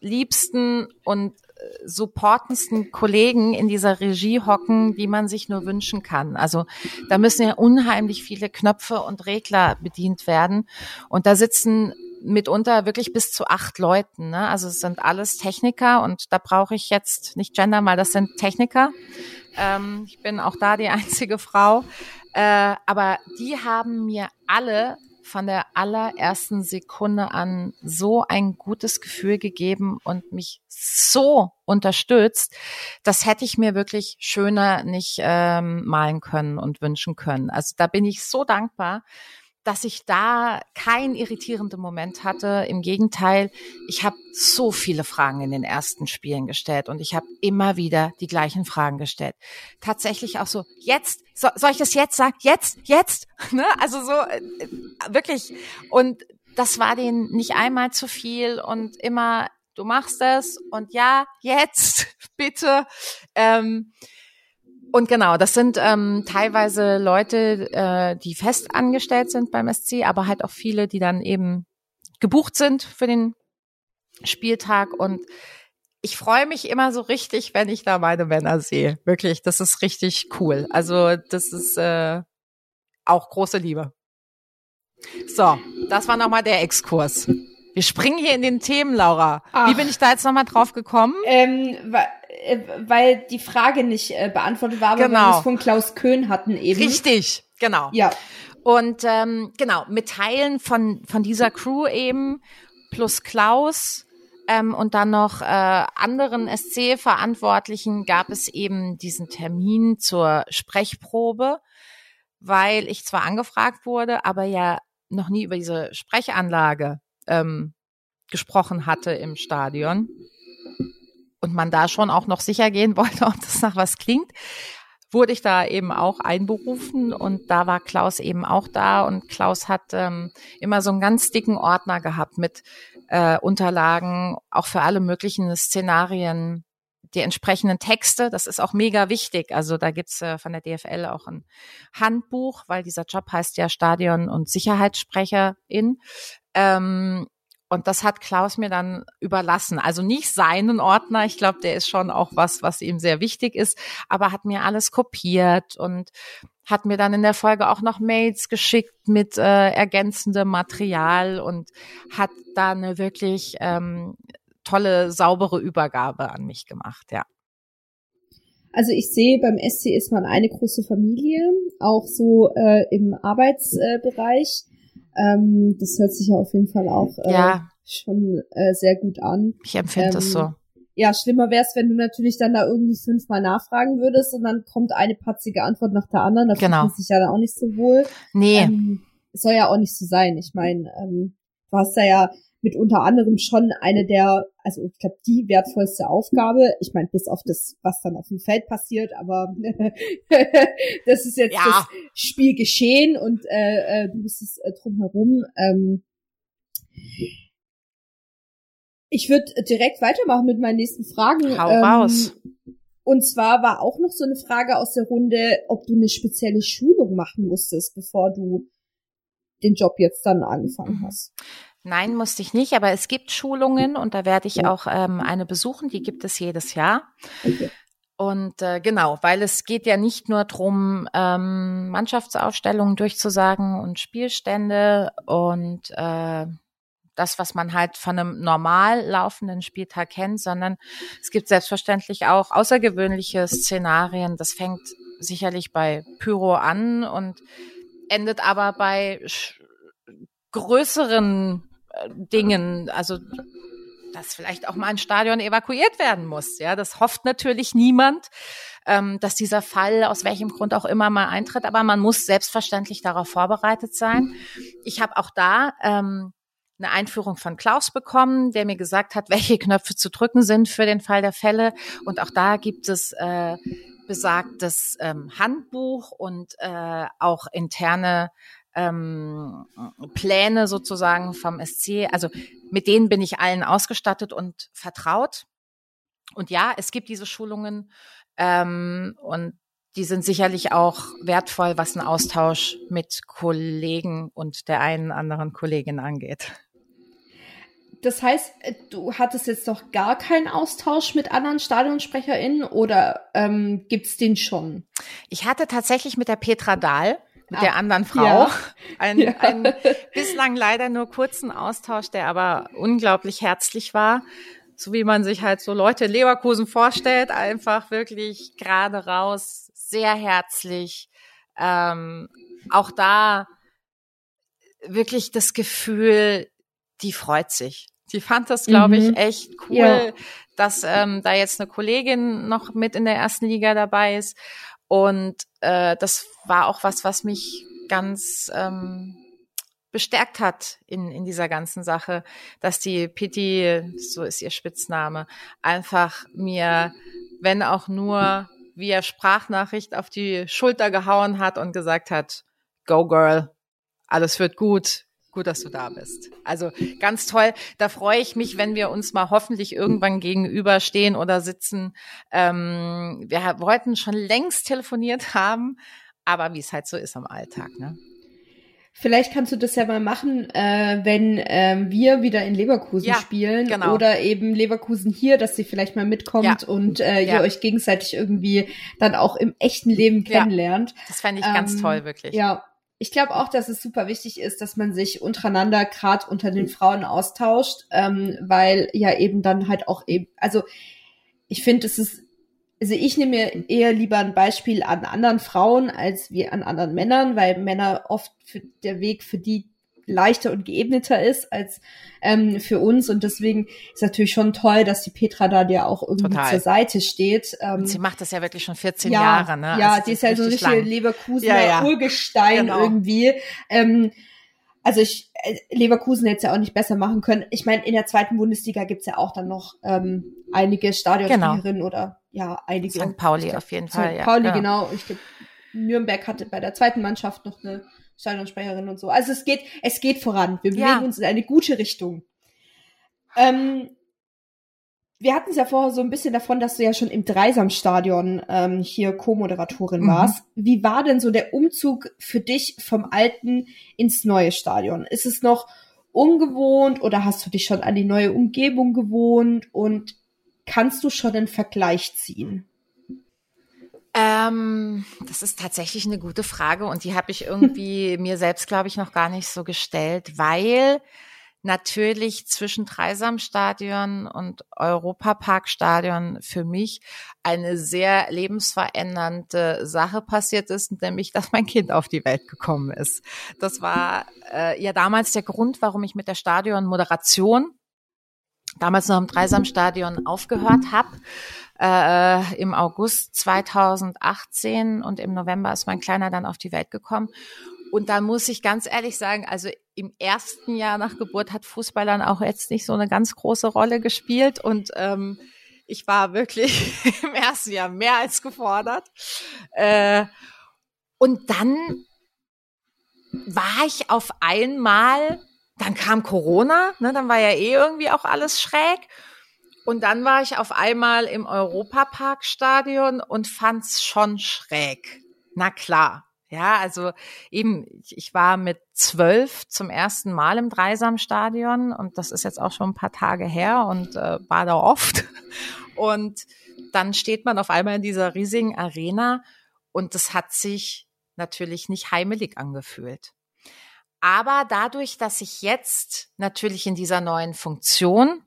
liebsten und äh, supportendsten Kollegen in dieser Regie hocken, die man sich nur wünschen kann. Also da müssen ja unheimlich viele Knöpfe und Regler bedient werden. Und da sitzen mitunter wirklich bis zu acht Leuten. Ne? Also es sind alles Techniker und da brauche ich jetzt nicht Gender, weil das sind Techniker. Ähm, ich bin auch da die einzige Frau. Äh, aber die haben mir alle von der allerersten Sekunde an so ein gutes Gefühl gegeben und mich so unterstützt. Das hätte ich mir wirklich schöner nicht ähm, malen können und wünschen können. Also da bin ich so dankbar dass ich da keinen irritierenden Moment hatte. Im Gegenteil, ich habe so viele Fragen in den ersten Spielen gestellt und ich habe immer wieder die gleichen Fragen gestellt. Tatsächlich auch so, jetzt, so, soll ich das jetzt sagen? Jetzt, jetzt? Ne? Also so äh, wirklich. Und das war denen nicht einmal zu viel und immer, du machst es und ja, jetzt, bitte. Ähm, und genau, das sind ähm, teilweise Leute, äh, die fest angestellt sind beim SC, aber halt auch viele, die dann eben gebucht sind für den Spieltag. Und ich freue mich immer so richtig, wenn ich da meine Männer sehe. Wirklich, das ist richtig cool. Also das ist äh, auch große Liebe. So, das war nochmal der Exkurs. Wir springen hier in den Themen, Laura. Ach. Wie bin ich da jetzt nochmal drauf gekommen? Ähm, äh, weil die Frage nicht äh, beantwortet war, aber genau. wir es von Klaus Köhn hatten eben. Richtig, genau. Ja. Und ähm, genau, mit Teilen von, von dieser Crew eben, plus Klaus ähm, und dann noch äh, anderen SC-Verantwortlichen gab es eben diesen Termin zur Sprechprobe, weil ich zwar angefragt wurde, aber ja noch nie über diese Sprechanlage ähm, gesprochen hatte im Stadion und man da schon auch noch sicher gehen wollte, ob das nach was klingt, wurde ich da eben auch einberufen und da war Klaus eben auch da und Klaus hat ähm, immer so einen ganz dicken Ordner gehabt mit äh, Unterlagen, auch für alle möglichen Szenarien, die entsprechenden Texte, das ist auch mega wichtig. Also da gibt's äh, von der DFL auch ein Handbuch, weil dieser Job heißt ja Stadion- und Sicherheitssprecherin. Ähm, und das hat Klaus mir dann überlassen. Also nicht seinen Ordner. Ich glaube, der ist schon auch was, was ihm sehr wichtig ist, aber hat mir alles kopiert und hat mir dann in der Folge auch noch Mails geschickt mit äh, ergänzendem Material und hat da eine wirklich ähm, tolle, saubere Übergabe an mich gemacht, ja. Also ich sehe, beim SC ist man eine große Familie, auch so äh, im Arbeitsbereich. Äh, ähm, das hört sich ja auf jeden Fall auch äh, ja. schon äh, sehr gut an. Ich empfinde ähm, das so. Ja, schlimmer wäre es, wenn du natürlich dann da irgendwie fünfmal nachfragen würdest und dann kommt eine patzige Antwort nach der anderen. Da genau. fühlt man sich ja dann auch nicht so wohl. Nee. Ähm, soll ja auch nicht so sein. Ich meine, ähm, du hast da ja mit unter anderem schon eine der, also ich glaube, die wertvollste Aufgabe. Ich meine, bis auf das, was dann auf dem Feld passiert, aber das ist jetzt ja. das Spiel geschehen und äh, äh, du bist es äh, drumherum. Ähm, ich würde direkt weitermachen mit meinen nächsten Fragen. Hau ähm, raus. Und zwar war auch noch so eine Frage aus der Runde, ob du eine spezielle Schulung machen musstest, bevor du den Job jetzt dann angefangen mhm. hast. Nein, musste ich nicht, aber es gibt Schulungen und da werde ich auch ähm, eine besuchen, die gibt es jedes Jahr. Okay. Und äh, genau, weil es geht ja nicht nur drum, ähm, Mannschaftsaufstellungen durchzusagen und Spielstände und äh, das, was man halt von einem normal laufenden Spieltag kennt, sondern es gibt selbstverständlich auch außergewöhnliche Szenarien. Das fängt sicherlich bei Pyro an und endet aber bei größeren Dingen, also dass vielleicht auch mal ein Stadion evakuiert werden muss. Ja, das hofft natürlich niemand, ähm, dass dieser Fall aus welchem Grund auch immer mal eintritt. Aber man muss selbstverständlich darauf vorbereitet sein. Ich habe auch da ähm, eine Einführung von Klaus bekommen, der mir gesagt hat, welche Knöpfe zu drücken sind für den Fall der Fälle. Und auch da gibt es äh, besagtes ähm, Handbuch und äh, auch interne ähm, Pläne sozusagen vom SC. Also mit denen bin ich allen ausgestattet und vertraut. Und ja, es gibt diese Schulungen ähm, und die sind sicherlich auch wertvoll, was einen Austausch mit Kollegen und der einen anderen Kollegin angeht. Das heißt, äh, du hattest jetzt noch gar keinen Austausch mit anderen StadionsprecherInnen oder ähm, gibt's den schon? Ich hatte tatsächlich mit der Petra Dahl, mit ah, der anderen Frau, ja. einen, ja. einen bislang leider nur kurzen Austausch, der aber unglaublich herzlich war so wie man sich halt so Leute in Leverkusen vorstellt, einfach wirklich gerade raus, sehr herzlich. Ähm, auch da wirklich das Gefühl, die freut sich. Die fand das, glaube ich, mhm. echt cool, ja. dass ähm, da jetzt eine Kollegin noch mit in der ersten Liga dabei ist. Und äh, das war auch was, was mich ganz ähm, bestärkt hat in, in dieser ganzen Sache, dass die Pitti, so ist ihr Spitzname, einfach mir, wenn auch nur via Sprachnachricht auf die Schulter gehauen hat und gesagt hat, go girl, alles wird gut, gut, dass du da bist. Also ganz toll. Da freue ich mich, wenn wir uns mal hoffentlich irgendwann gegenüberstehen oder sitzen. Ähm, wir wollten schon längst telefoniert haben, aber wie es halt so ist am Alltag, ne? Vielleicht kannst du das ja mal machen, äh, wenn ähm, wir wieder in Leverkusen ja, spielen genau. oder eben Leverkusen hier, dass sie vielleicht mal mitkommt ja. und äh, ihr ja. euch gegenseitig irgendwie dann auch im echten Leben kennenlernt. das fände ich ähm, ganz toll, wirklich. Ja, ich glaube auch, dass es super wichtig ist, dass man sich untereinander, gerade unter den Frauen austauscht, ähm, weil ja eben dann halt auch eben, also ich finde, es ist also ich nehme mir eher lieber ein Beispiel an anderen Frauen als wie an anderen Männern, weil Männer oft für, der Weg für die leichter und geebneter ist als ähm, für uns. Und deswegen ist natürlich schon toll, dass die Petra da dir auch irgendwie Total. zur Seite steht. Ähm, sie macht das ja wirklich schon 14 ja, Jahre, ne? Ja, also die ist ja so ein richtige Leverkusener ja, ja. Urgestein genau. irgendwie. Ähm, also ich, äh, Leverkusen hätte es ja auch nicht besser machen können. Ich meine, in der zweiten Bundesliga gibt's ja auch dann noch ähm, einige Stadionspielerinnen genau. oder ja, einige. St. Pauli auf jeden Fall. St. Pauli, ja. genau. Ich glaube, Nürnberg hatte bei der zweiten Mannschaft noch eine Stadionsprecherin und so. Also es geht, es geht voran. Wir bewegen ja. uns in eine gute Richtung. Ähm, wir hatten es ja vorher so ein bisschen davon, dass du ja schon im Dreisamstadion ähm, hier Co-Moderatorin mhm. warst. Wie war denn so der Umzug für dich vom alten ins neue Stadion? Ist es noch ungewohnt oder hast du dich schon an die neue Umgebung gewohnt und kannst du schon einen Vergleich ziehen? Ähm, das ist tatsächlich eine gute Frage und die habe ich irgendwie mir selbst, glaube ich, noch gar nicht so gestellt, weil natürlich zwischen Dreisamstadion und Europaparkstadion für mich eine sehr lebensverändernde Sache passiert ist, nämlich, dass mein Kind auf die Welt gekommen ist. Das war äh, ja damals der Grund, warum ich mit der Stadionmoderation damals noch im Dreisamstadion aufgehört habe. Äh, im August 2018 und im November ist mein Kleiner dann auf die Welt gekommen. Und da muss ich ganz ehrlich sagen, also im ersten Jahr nach Geburt hat Fußball dann auch jetzt nicht so eine ganz große Rolle gespielt und ähm, ich war wirklich im ersten Jahr mehr als gefordert. Äh, und dann war ich auf einmal, dann kam Corona, ne, dann war ja eh irgendwie auch alles schräg. Und dann war ich auf einmal im Europaparkstadion und fand's schon schräg. Na klar, ja, also eben, ich war mit zwölf zum ersten Mal im Dreisamstadion und das ist jetzt auch schon ein paar Tage her und äh, war da oft. Und dann steht man auf einmal in dieser riesigen Arena und das hat sich natürlich nicht heimelig angefühlt. Aber dadurch, dass ich jetzt natürlich in dieser neuen Funktion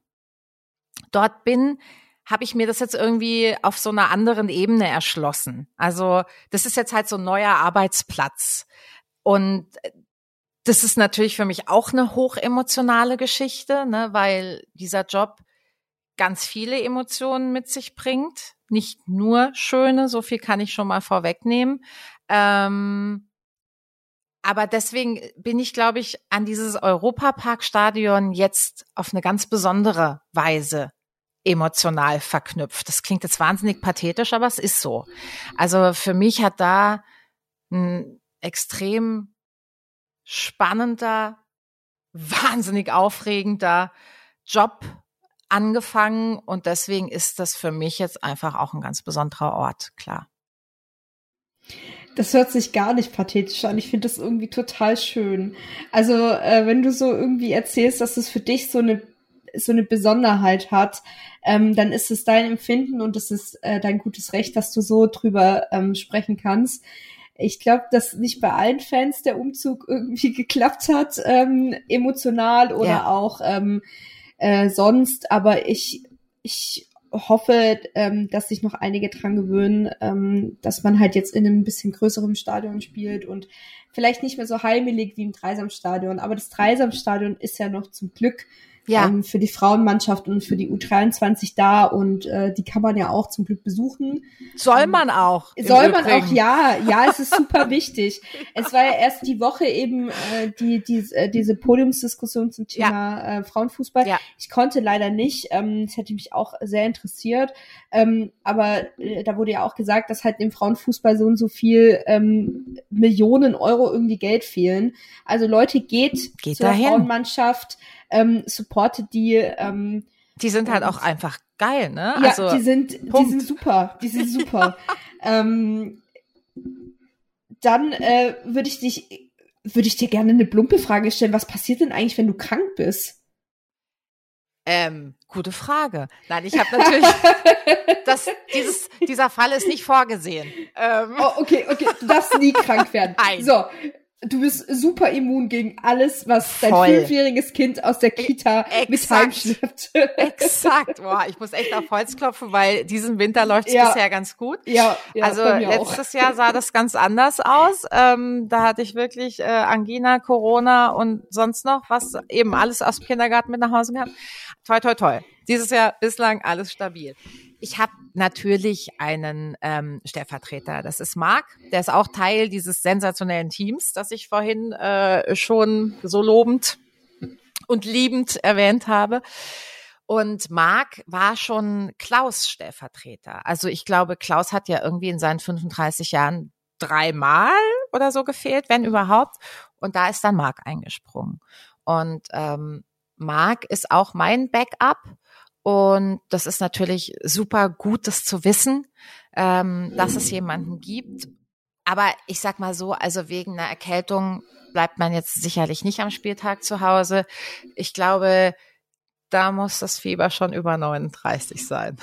dort bin, habe ich mir das jetzt irgendwie auf so einer anderen Ebene erschlossen. Also das ist jetzt halt so ein neuer Arbeitsplatz. Und das ist natürlich für mich auch eine hochemotionale Geschichte, ne, weil dieser Job ganz viele Emotionen mit sich bringt. Nicht nur schöne, so viel kann ich schon mal vorwegnehmen. Ähm, aber deswegen bin ich, glaube ich, an dieses Europaparkstadion jetzt auf eine ganz besondere Weise emotional verknüpft. Das klingt jetzt wahnsinnig pathetisch, aber es ist so. Also für mich hat da ein extrem spannender, wahnsinnig aufregender Job angefangen und deswegen ist das für mich jetzt einfach auch ein ganz besonderer Ort, klar. Das hört sich gar nicht pathetisch an. Ich finde das irgendwie total schön. Also, äh, wenn du so irgendwie erzählst, dass es für dich so eine so eine Besonderheit hat, ähm, dann ist es dein Empfinden und es ist äh, dein gutes Recht, dass du so drüber ähm, sprechen kannst. Ich glaube, dass nicht bei allen Fans der Umzug irgendwie geklappt hat, ähm, emotional oder ja. auch ähm, äh, sonst, aber ich, ich hoffe, ähm, dass sich noch einige dran gewöhnen, ähm, dass man halt jetzt in einem bisschen größeren Stadion spielt und vielleicht nicht mehr so heimelig wie im Dreisamstadion. Aber das Dreisamstadion ist ja noch zum Glück ja. ähm, für die Frauenmannschaft und für die U23 da und äh, die kann man ja auch zum Glück besuchen. Soll ähm, man auch. Soll man auch, ja. Ja, es ist super wichtig. Es war ja erst die Woche eben äh, die, die, äh, diese Podiumsdiskussion zum Thema ja. äh, Frauenfußball. Ja. Ich konnte leider nicht. Ähm, das hätte mich auch sehr interessiert. Ähm, aber äh, da wurde ja auch gesagt, dass halt im Frauenfußball so und so viel ähm, Millionen Euro irgendwie Geld fehlen. Also Leute, geht, geht zur dahin. Frauenmannschaft ähm, supportet die. Ähm, die sind halt auch einfach geil, ne? Ja, also, die sind, Punkt. die sind super, die sind super. ähm, dann äh, würde ich dich, würde ich dir gerne eine plumpe Frage stellen. Was passiert denn eigentlich, wenn du krank bist? Ähm, gute Frage. Nein, ich habe natürlich, das, dieses, dieser Fall ist nicht vorgesehen. Ähm. Oh, okay, okay, du darfst nie krank werden. Nein. So, du bist super immun gegen alles, was dein fünfjähriges Kind aus der Kita Exakt. mit heimschleppt. Exakt. Boah, ich muss echt auf Holz klopfen, weil diesen Winter läuft es ja. bisher ganz gut. Ja, ja also letztes auch. Jahr sah das ganz anders aus. Ähm, da hatte ich wirklich äh, Angina, Corona und sonst noch was eben alles aus dem Kindergarten mit nach Hause gehabt. Toi, toi, toi. Dieses Jahr bislang alles stabil. Ich habe natürlich einen ähm, Stellvertreter. Das ist Marc. Der ist auch Teil dieses sensationellen Teams, das ich vorhin äh, schon so lobend und liebend erwähnt habe. Und Marc war schon Klaus Stellvertreter. Also ich glaube, Klaus hat ja irgendwie in seinen 35 Jahren dreimal oder so gefehlt, wenn überhaupt. Und da ist dann Marc eingesprungen. Und ähm, Marc ist auch mein Backup und das ist natürlich super gut, das zu wissen, ähm, dass es jemanden gibt. Aber ich sag mal so, also wegen einer Erkältung bleibt man jetzt sicherlich nicht am Spieltag zu Hause. Ich glaube, da muss das Fieber schon über 39 sein.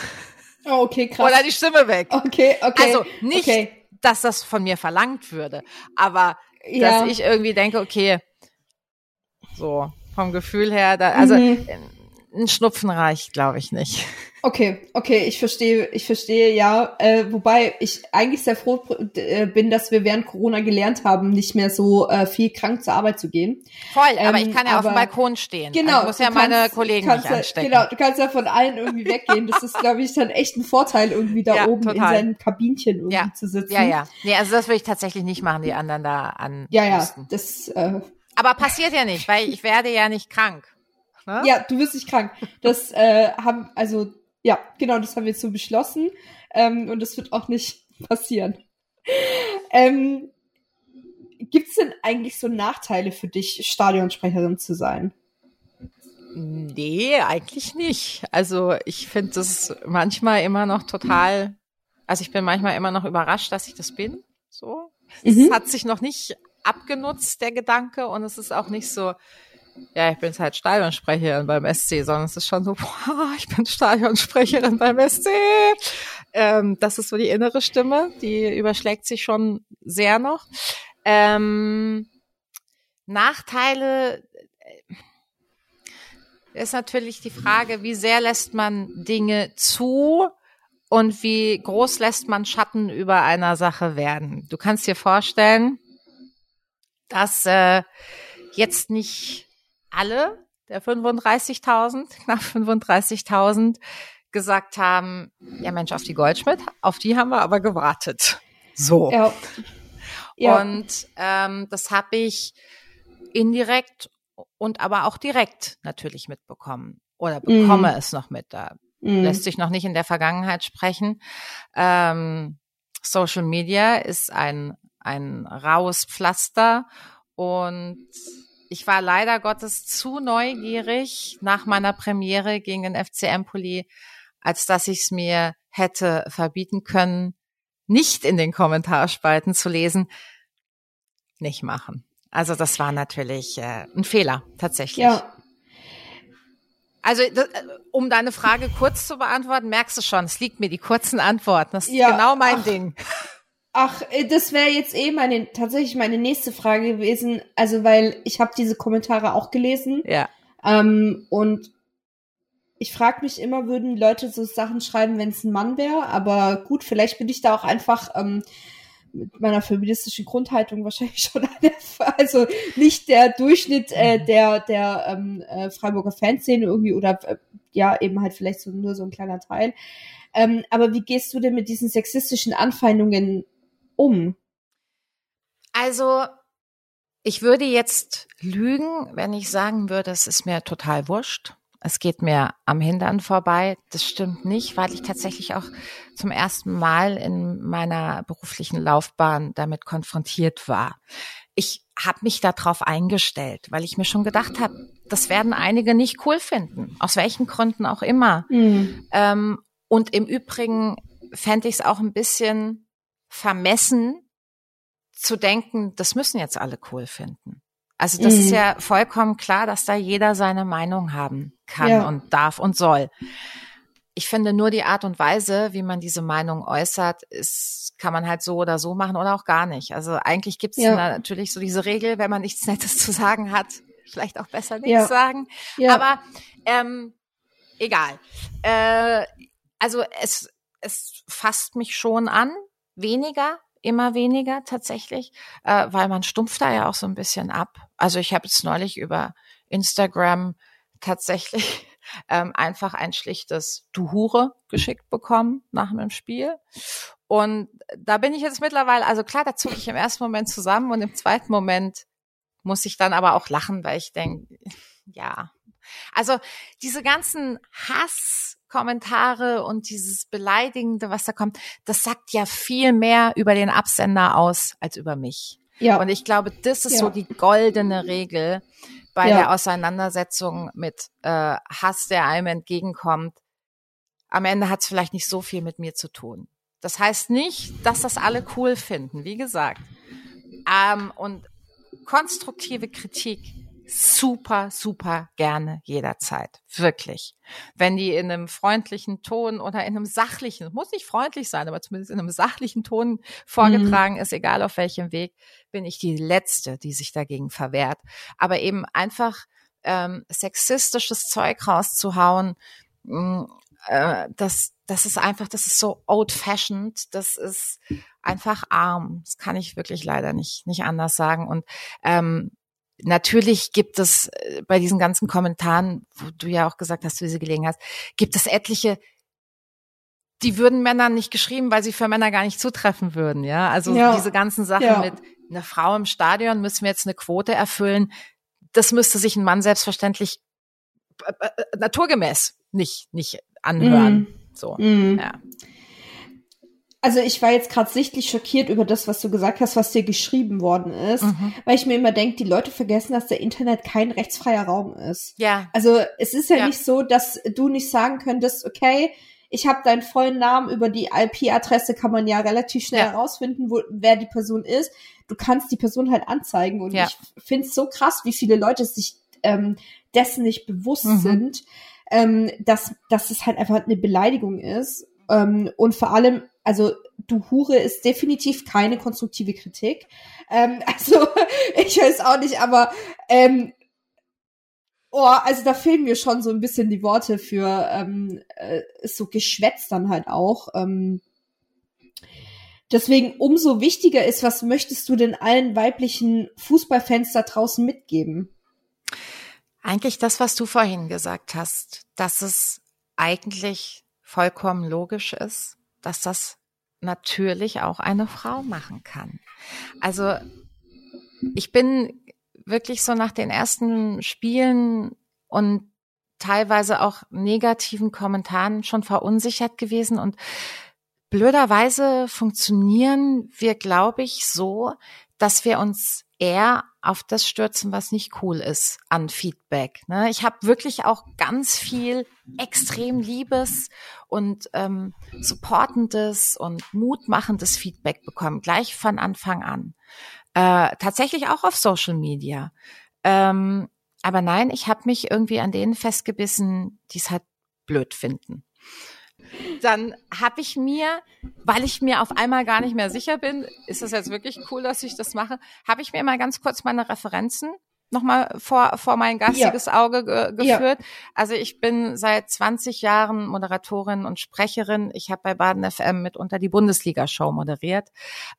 Oh, okay, krass. Oder die Stimme weg. Okay, okay. Also nicht, okay. dass das von mir verlangt würde, aber ja. dass ich irgendwie denke, okay, so vom Gefühl her, da, also mhm ein Schnupfen reicht, glaube ich nicht. Okay, okay, ich verstehe, ich verstehe, ja. Äh, wobei ich eigentlich sehr froh äh, bin, dass wir während Corona gelernt haben, nicht mehr so äh, viel krank zur Arbeit zu gehen. Voll, ähm, aber ich kann ja aber, auf dem Balkon stehen. Genau. Also muss ja kannst, meine Kollegen nicht anstecken. Genau, du kannst ja von allen irgendwie weggehen. Das ist, glaube ich, dann echt ein Vorteil, irgendwie da ja, oben total. in seinem Kabinchen irgendwie ja. zu sitzen. Ja, ja. Nee, also das würde ich tatsächlich nicht machen, die anderen da an. Ja, ja, das. Äh, aber passiert ja nicht, weil ich werde ja nicht krank. Ne? Ja, du wirst nicht krank. Das äh, haben, also, ja, genau, das haben wir jetzt so beschlossen. Ähm, und das wird auch nicht passieren. Ähm, Gibt es denn eigentlich so Nachteile für dich, Stadionsprecherin zu sein? Nee, eigentlich nicht. Also ich finde das manchmal immer noch total, also ich bin manchmal immer noch überrascht, dass ich das bin. So. Es mhm. hat sich noch nicht abgenutzt, der Gedanke, und es ist auch nicht so, ja, ich bin halt Stadionsprecherin beim SC, sondern es ist schon so, boah, ich bin Stadionsprecherin beim SC. Ähm, das ist so die innere Stimme, die überschlägt sich schon sehr noch. Ähm, Nachteile äh, ist natürlich die Frage, wie sehr lässt man Dinge zu und wie groß lässt man Schatten über einer Sache werden. Du kannst dir vorstellen, dass äh, jetzt nicht alle der 35.000, knapp 35.000 gesagt haben, ja Mensch, auf die Goldschmidt, auf die haben wir aber gewartet. So. Ja. Ja. Und ähm, das habe ich indirekt und aber auch direkt natürlich mitbekommen oder bekomme mm. es noch mit. Da mm. lässt sich noch nicht in der Vergangenheit sprechen. Ähm, Social Media ist ein, ein raues Pflaster und ich war leider Gottes zu neugierig nach meiner Premiere gegen den FC Empoli, als dass ich es mir hätte verbieten können, nicht in den Kommentarspalten zu lesen. Nicht machen. Also das war natürlich äh, ein Fehler, tatsächlich. Ja. Also, um deine Frage kurz zu beantworten, merkst du schon, es liegt mir die kurzen Antworten. Das ist ja, genau mein ach, Ding. Ach, äh, das wäre jetzt eh meine tatsächlich meine nächste Frage gewesen. Also, weil ich habe diese Kommentare auch gelesen. Ja. Ähm, und ich frage mich immer, würden Leute so Sachen schreiben, wenn es ein Mann wäre? Aber gut, vielleicht bin ich da auch einfach ähm, mit meiner feministischen Grundhaltung wahrscheinlich schon eine, also nicht der Durchschnitt äh, mhm. der der ähm, äh, Freiburger Fanszene irgendwie oder äh, ja eben halt vielleicht so nur so ein kleiner Teil. Ähm, aber wie gehst du denn mit diesen sexistischen Anfeindungen um? Also ich würde jetzt lügen, wenn ich sagen würde, es ist mir total wurscht es geht mir am Hintern vorbei. Das stimmt nicht, weil ich tatsächlich auch zum ersten Mal in meiner beruflichen Laufbahn damit konfrontiert war. Ich habe mich darauf eingestellt, weil ich mir schon gedacht habe, das werden einige nicht cool finden, aus welchen Gründen auch immer. Mhm. Ähm, und im Übrigen fände ich es auch ein bisschen vermessen zu denken, das müssen jetzt alle cool finden. Also das mhm. ist ja vollkommen klar, dass da jeder seine Meinung haben kann ja. und darf und soll. Ich finde nur die Art und Weise, wie man diese Meinung äußert, ist, kann man halt so oder so machen oder auch gar nicht. Also eigentlich gibt es ja. natürlich so diese Regel, wenn man nichts Nettes zu sagen hat, vielleicht auch besser nichts ja. sagen. Aber ähm, egal. Äh, also es, es fasst mich schon an, weniger, immer weniger tatsächlich, äh, weil man stumpft da ja auch so ein bisschen ab. Also ich habe jetzt neulich über Instagram tatsächlich ähm, einfach ein schlichtes Du Hure geschickt bekommen nach einem Spiel. Und da bin ich jetzt mittlerweile, also klar, da zucke ich im ersten Moment zusammen und im zweiten Moment muss ich dann aber auch lachen, weil ich denke, ja. Also diese ganzen Hass Kommentare und dieses Beleidigende, was da kommt, das sagt ja viel mehr über den Absender aus als über mich. Ja. Und ich glaube, das ist ja. so die goldene Regel bei ja. der Auseinandersetzung mit äh, Hass, der einem entgegenkommt. Am Ende hat es vielleicht nicht so viel mit mir zu tun. Das heißt nicht, dass das alle cool finden, wie gesagt. Ähm, und konstruktive Kritik super, super gerne jederzeit. Wirklich. Wenn die in einem freundlichen Ton oder in einem sachlichen, muss nicht freundlich sein, aber zumindest in einem sachlichen Ton vorgetragen mhm. ist, egal auf welchem Weg, bin ich die Letzte, die sich dagegen verwehrt. Aber eben einfach ähm, sexistisches Zeug rauszuhauen, mh, mm, äh, das, das ist einfach, das ist so old-fashioned, das ist einfach arm. Das kann ich wirklich leider nicht, nicht anders sagen. Und ähm, Natürlich gibt es äh, bei diesen ganzen Kommentaren, wo du ja auch gesagt hast, du diese gelegen hast, gibt es etliche, die würden Männern nicht geschrieben, weil sie für Männer gar nicht zutreffen würden, ja. Also ja. diese ganzen Sachen ja. mit einer Frau im Stadion müssen wir jetzt eine Quote erfüllen. Das müsste sich ein Mann selbstverständlich äh, äh, naturgemäß nicht, nicht anhören. Mm. So, mm. ja also ich war jetzt gerade sichtlich schockiert über das, was du gesagt hast, was dir geschrieben worden ist, mhm. weil ich mir immer denke, die Leute vergessen, dass der Internet kein rechtsfreier Raum ist. Ja. Also es ist ja, ja. nicht so, dass du nicht sagen könntest, okay, ich habe deinen vollen Namen über die IP-Adresse, kann man ja relativ schnell ja. herausfinden, wo, wer die Person ist. Du kannst die Person halt anzeigen und ja. ich finde es so krass, wie viele Leute sich ähm, dessen nicht bewusst mhm. sind, ähm, dass, dass es halt einfach eine Beleidigung ist. Ähm, und vor allem also du Hure ist definitiv keine konstruktive Kritik. Ähm, also ich weiß auch nicht, aber ähm, oh, also da fehlen mir schon so ein bisschen die Worte für ähm, äh, so Geschwätz dann halt auch. Ähm, deswegen umso wichtiger ist, was möchtest du denn allen weiblichen Fußballfans da draußen mitgeben? Eigentlich das, was du vorhin gesagt hast, dass es eigentlich vollkommen logisch ist, dass das natürlich auch eine Frau machen kann. Also ich bin wirklich so nach den ersten Spielen und teilweise auch negativen Kommentaren schon verunsichert gewesen und blöderweise funktionieren wir, glaube ich, so, dass wir uns eher auf das stürzen, was nicht cool ist an Feedback. Ne? Ich habe wirklich auch ganz viel extrem liebes und ähm, supportendes und mutmachendes Feedback bekommen, gleich von Anfang an. Äh, tatsächlich auch auf Social Media. Ähm, aber nein, ich habe mich irgendwie an denen festgebissen, die es halt blöd finden. Dann habe ich mir, weil ich mir auf einmal gar nicht mehr sicher bin, ist das jetzt wirklich cool, dass ich das mache, habe ich mir mal ganz kurz meine Referenzen nochmal vor, vor mein geistiges ja. Auge ge geführt. Ja. Also ich bin seit 20 Jahren Moderatorin und Sprecherin. Ich habe bei Baden FM mitunter die Bundesliga-Show moderiert.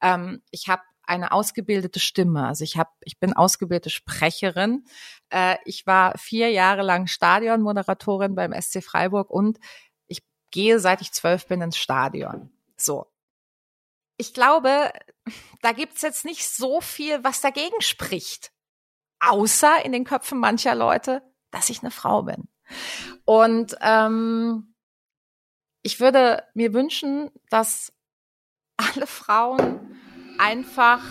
Ähm, ich habe eine ausgebildete Stimme. Also ich habe, ich bin ausgebildete Sprecherin. Äh, ich war vier Jahre lang Stadionmoderatorin beim SC Freiburg und gehe, seit ich zwölf bin, ins Stadion. So. Ich glaube, da gibt's jetzt nicht so viel, was dagegen spricht. Außer in den Köpfen mancher Leute, dass ich eine Frau bin. Und ähm, ich würde mir wünschen, dass alle Frauen einfach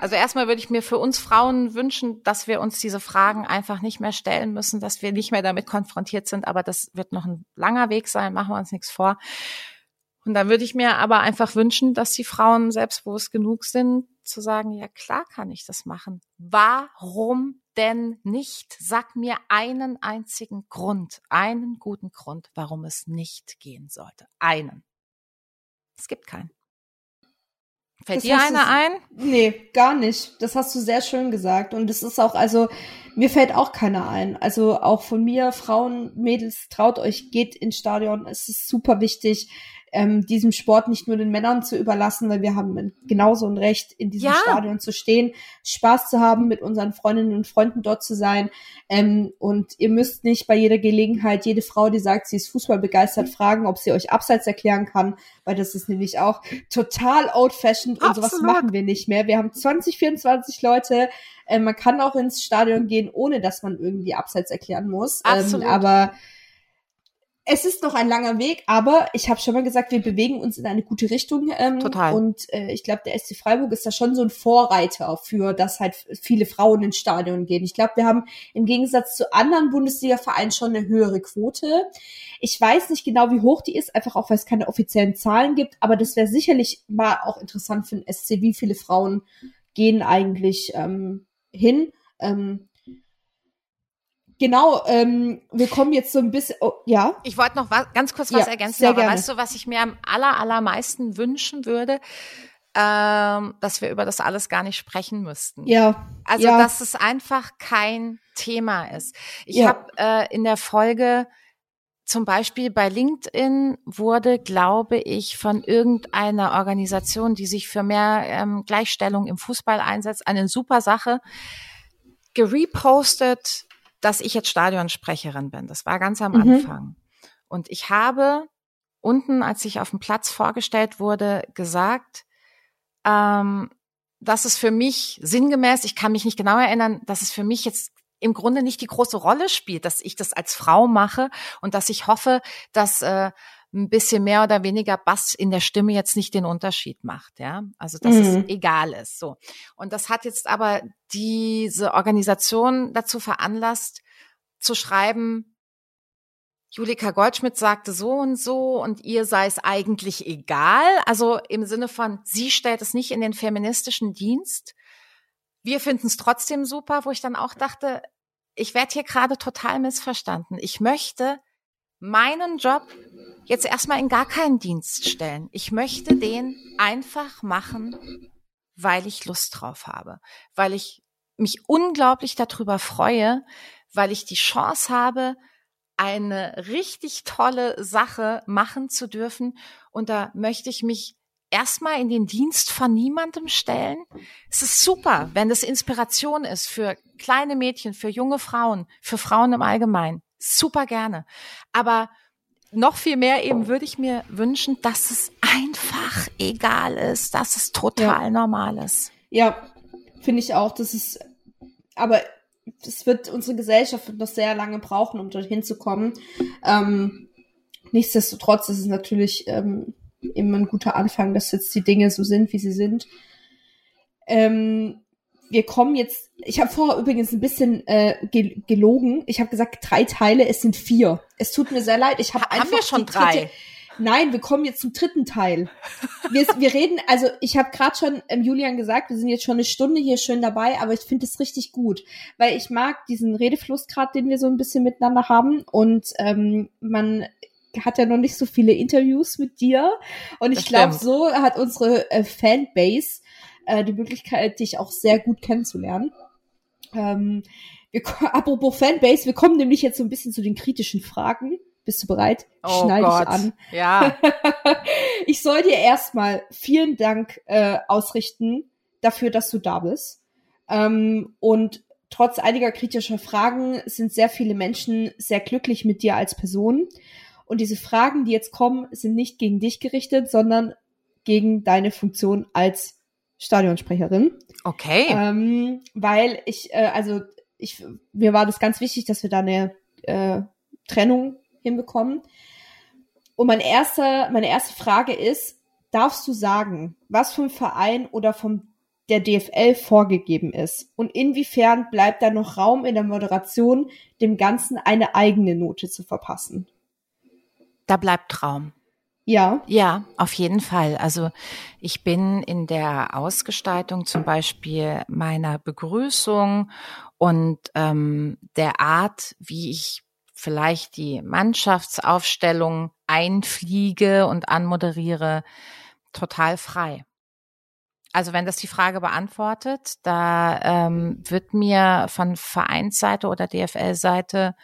also erstmal würde ich mir für uns Frauen wünschen, dass wir uns diese Fragen einfach nicht mehr stellen müssen, dass wir nicht mehr damit konfrontiert sind. Aber das wird noch ein langer Weg sein, machen wir uns nichts vor. Und dann würde ich mir aber einfach wünschen, dass die Frauen selbstbewusst genug sind, zu sagen, ja klar kann ich das machen. Warum denn nicht? Sag mir einen einzigen Grund, einen guten Grund, warum es nicht gehen sollte. Einen. Es gibt keinen. Fällt dir einer ein? Nee, gar nicht. Das hast du sehr schön gesagt. Und es ist auch, also, mir fällt auch keiner ein. Also auch von mir, Frauen, Mädels, traut euch, geht ins Stadion. Es ist super wichtig ähm, diesem Sport nicht nur den Männern zu überlassen, weil wir haben genauso ein Recht, in diesem ja. Stadion zu stehen, Spaß zu haben, mit unseren Freundinnen und Freunden dort zu sein. Ähm, und ihr müsst nicht bei jeder Gelegenheit jede Frau, die sagt, sie ist Fußball begeistert, fragen, ob sie euch abseits erklären kann, weil das ist nämlich auch total old-fashioned und sowas machen wir nicht mehr. Wir haben 20, 24 Leute, äh, man kann auch ins Stadion gehen, ohne dass man irgendwie abseits erklären muss. Ähm, aber es ist noch ein langer Weg, aber ich habe schon mal gesagt, wir bewegen uns in eine gute Richtung. Ähm, Total. Und äh, ich glaube, der SC Freiburg ist da schon so ein Vorreiter für, dass halt viele Frauen ins Stadion gehen. Ich glaube, wir haben im Gegensatz zu anderen Bundesliga-Vereinen schon eine höhere Quote. Ich weiß nicht genau, wie hoch die ist, einfach auch, weil es keine offiziellen Zahlen gibt, aber das wäre sicherlich mal auch interessant für den SC, wie viele Frauen gehen eigentlich ähm, hin. Ähm, Genau, ähm, wir kommen jetzt so ein bisschen, oh, ja. Ich wollte noch was, ganz kurz was ja, ergänzen, aber gerne. weißt du, was ich mir am aller, allermeisten wünschen würde? Ähm, dass wir über das alles gar nicht sprechen müssten. Ja. Also, ja. dass es einfach kein Thema ist. Ich ja. habe äh, in der Folge zum Beispiel bei LinkedIn wurde, glaube ich, von irgendeiner Organisation, die sich für mehr ähm, Gleichstellung im Fußball einsetzt, eine super Sache, gerepostet dass ich jetzt Stadionsprecherin bin. Das war ganz am mhm. Anfang. Und ich habe unten, als ich auf dem Platz vorgestellt wurde, gesagt, ähm, dass es für mich sinngemäß, ich kann mich nicht genau erinnern, dass es für mich jetzt im Grunde nicht die große Rolle spielt, dass ich das als Frau mache und dass ich hoffe, dass äh, ein bisschen mehr oder weniger Bass in der Stimme jetzt nicht den Unterschied macht, ja. Also dass mhm. es egal ist. So. Und das hat jetzt aber diese Organisation dazu veranlasst, zu schreiben, Julika Goldschmidt sagte so und so und ihr sei es eigentlich egal. Also im Sinne von, sie stellt es nicht in den feministischen Dienst. Wir finden es trotzdem super, wo ich dann auch dachte, ich werde hier gerade total missverstanden. Ich möchte meinen Job jetzt erstmal in gar keinen Dienst stellen. Ich möchte den einfach machen, weil ich Lust drauf habe, weil ich mich unglaublich darüber freue, weil ich die Chance habe, eine richtig tolle Sache machen zu dürfen. Und da möchte ich mich erstmal in den Dienst von niemandem stellen. Es ist super, wenn das Inspiration ist für kleine Mädchen, für junge Frauen, für Frauen im Allgemeinen. Super gerne. Aber noch viel mehr eben würde ich mir wünschen, dass es einfach egal ist, dass es total ja. normal ist. Ja, finde ich auch. Das ist, aber es wird unsere Gesellschaft noch sehr lange brauchen, um dorthin zu kommen. Ähm, nichtsdestotrotz ist es natürlich ähm, immer ein guter Anfang, dass jetzt die Dinge so sind, wie sie sind. Ähm, wir kommen jetzt, ich habe vorher übrigens ein bisschen äh, gelogen. Ich habe gesagt drei Teile, es sind vier. Es tut mir sehr leid. Ich habe einfach haben wir schon drei. Dritte, Nein, wir kommen jetzt zum dritten Teil. Wir, wir reden, also ich habe gerade schon ähm, Julian gesagt, wir sind jetzt schon eine Stunde hier schön dabei, aber ich finde es richtig gut, weil ich mag diesen Redefluss gerade, den wir so ein bisschen miteinander haben und ähm, man hat ja noch nicht so viele Interviews mit dir und ich glaube, so hat unsere äh, Fanbase äh, die Möglichkeit, dich auch sehr gut kennenzulernen. Ähm, wir, apropos Fanbase, wir kommen nämlich jetzt so ein bisschen zu den kritischen Fragen. Bist du bereit? Oh Gott. dich an. Ja. ich soll dir erstmal vielen Dank äh, ausrichten dafür, dass du da bist. Ähm, und trotz einiger kritischer Fragen sind sehr viele Menschen sehr glücklich mit dir als Person. Und diese Fragen, die jetzt kommen, sind nicht gegen dich gerichtet, sondern gegen deine Funktion als Stadionsprecherin. Okay. Ähm, weil ich, äh, also ich, mir war das ganz wichtig, dass wir da eine äh, Trennung hinbekommen. Und mein erster, meine erste Frage ist, darfst du sagen, was vom Verein oder vom der DFL vorgegeben ist? Und inwiefern bleibt da noch Raum in der Moderation, dem Ganzen eine eigene Note zu verpassen? Da bleibt Raum. Ja. Ja, auf jeden Fall. Also ich bin in der Ausgestaltung zum Beispiel meiner Begrüßung und ähm, der Art, wie ich vielleicht die Mannschaftsaufstellung einfliege und anmoderiere, total frei. Also wenn das die Frage beantwortet, da ähm, wird mir von Vereinsseite oder DFL-Seite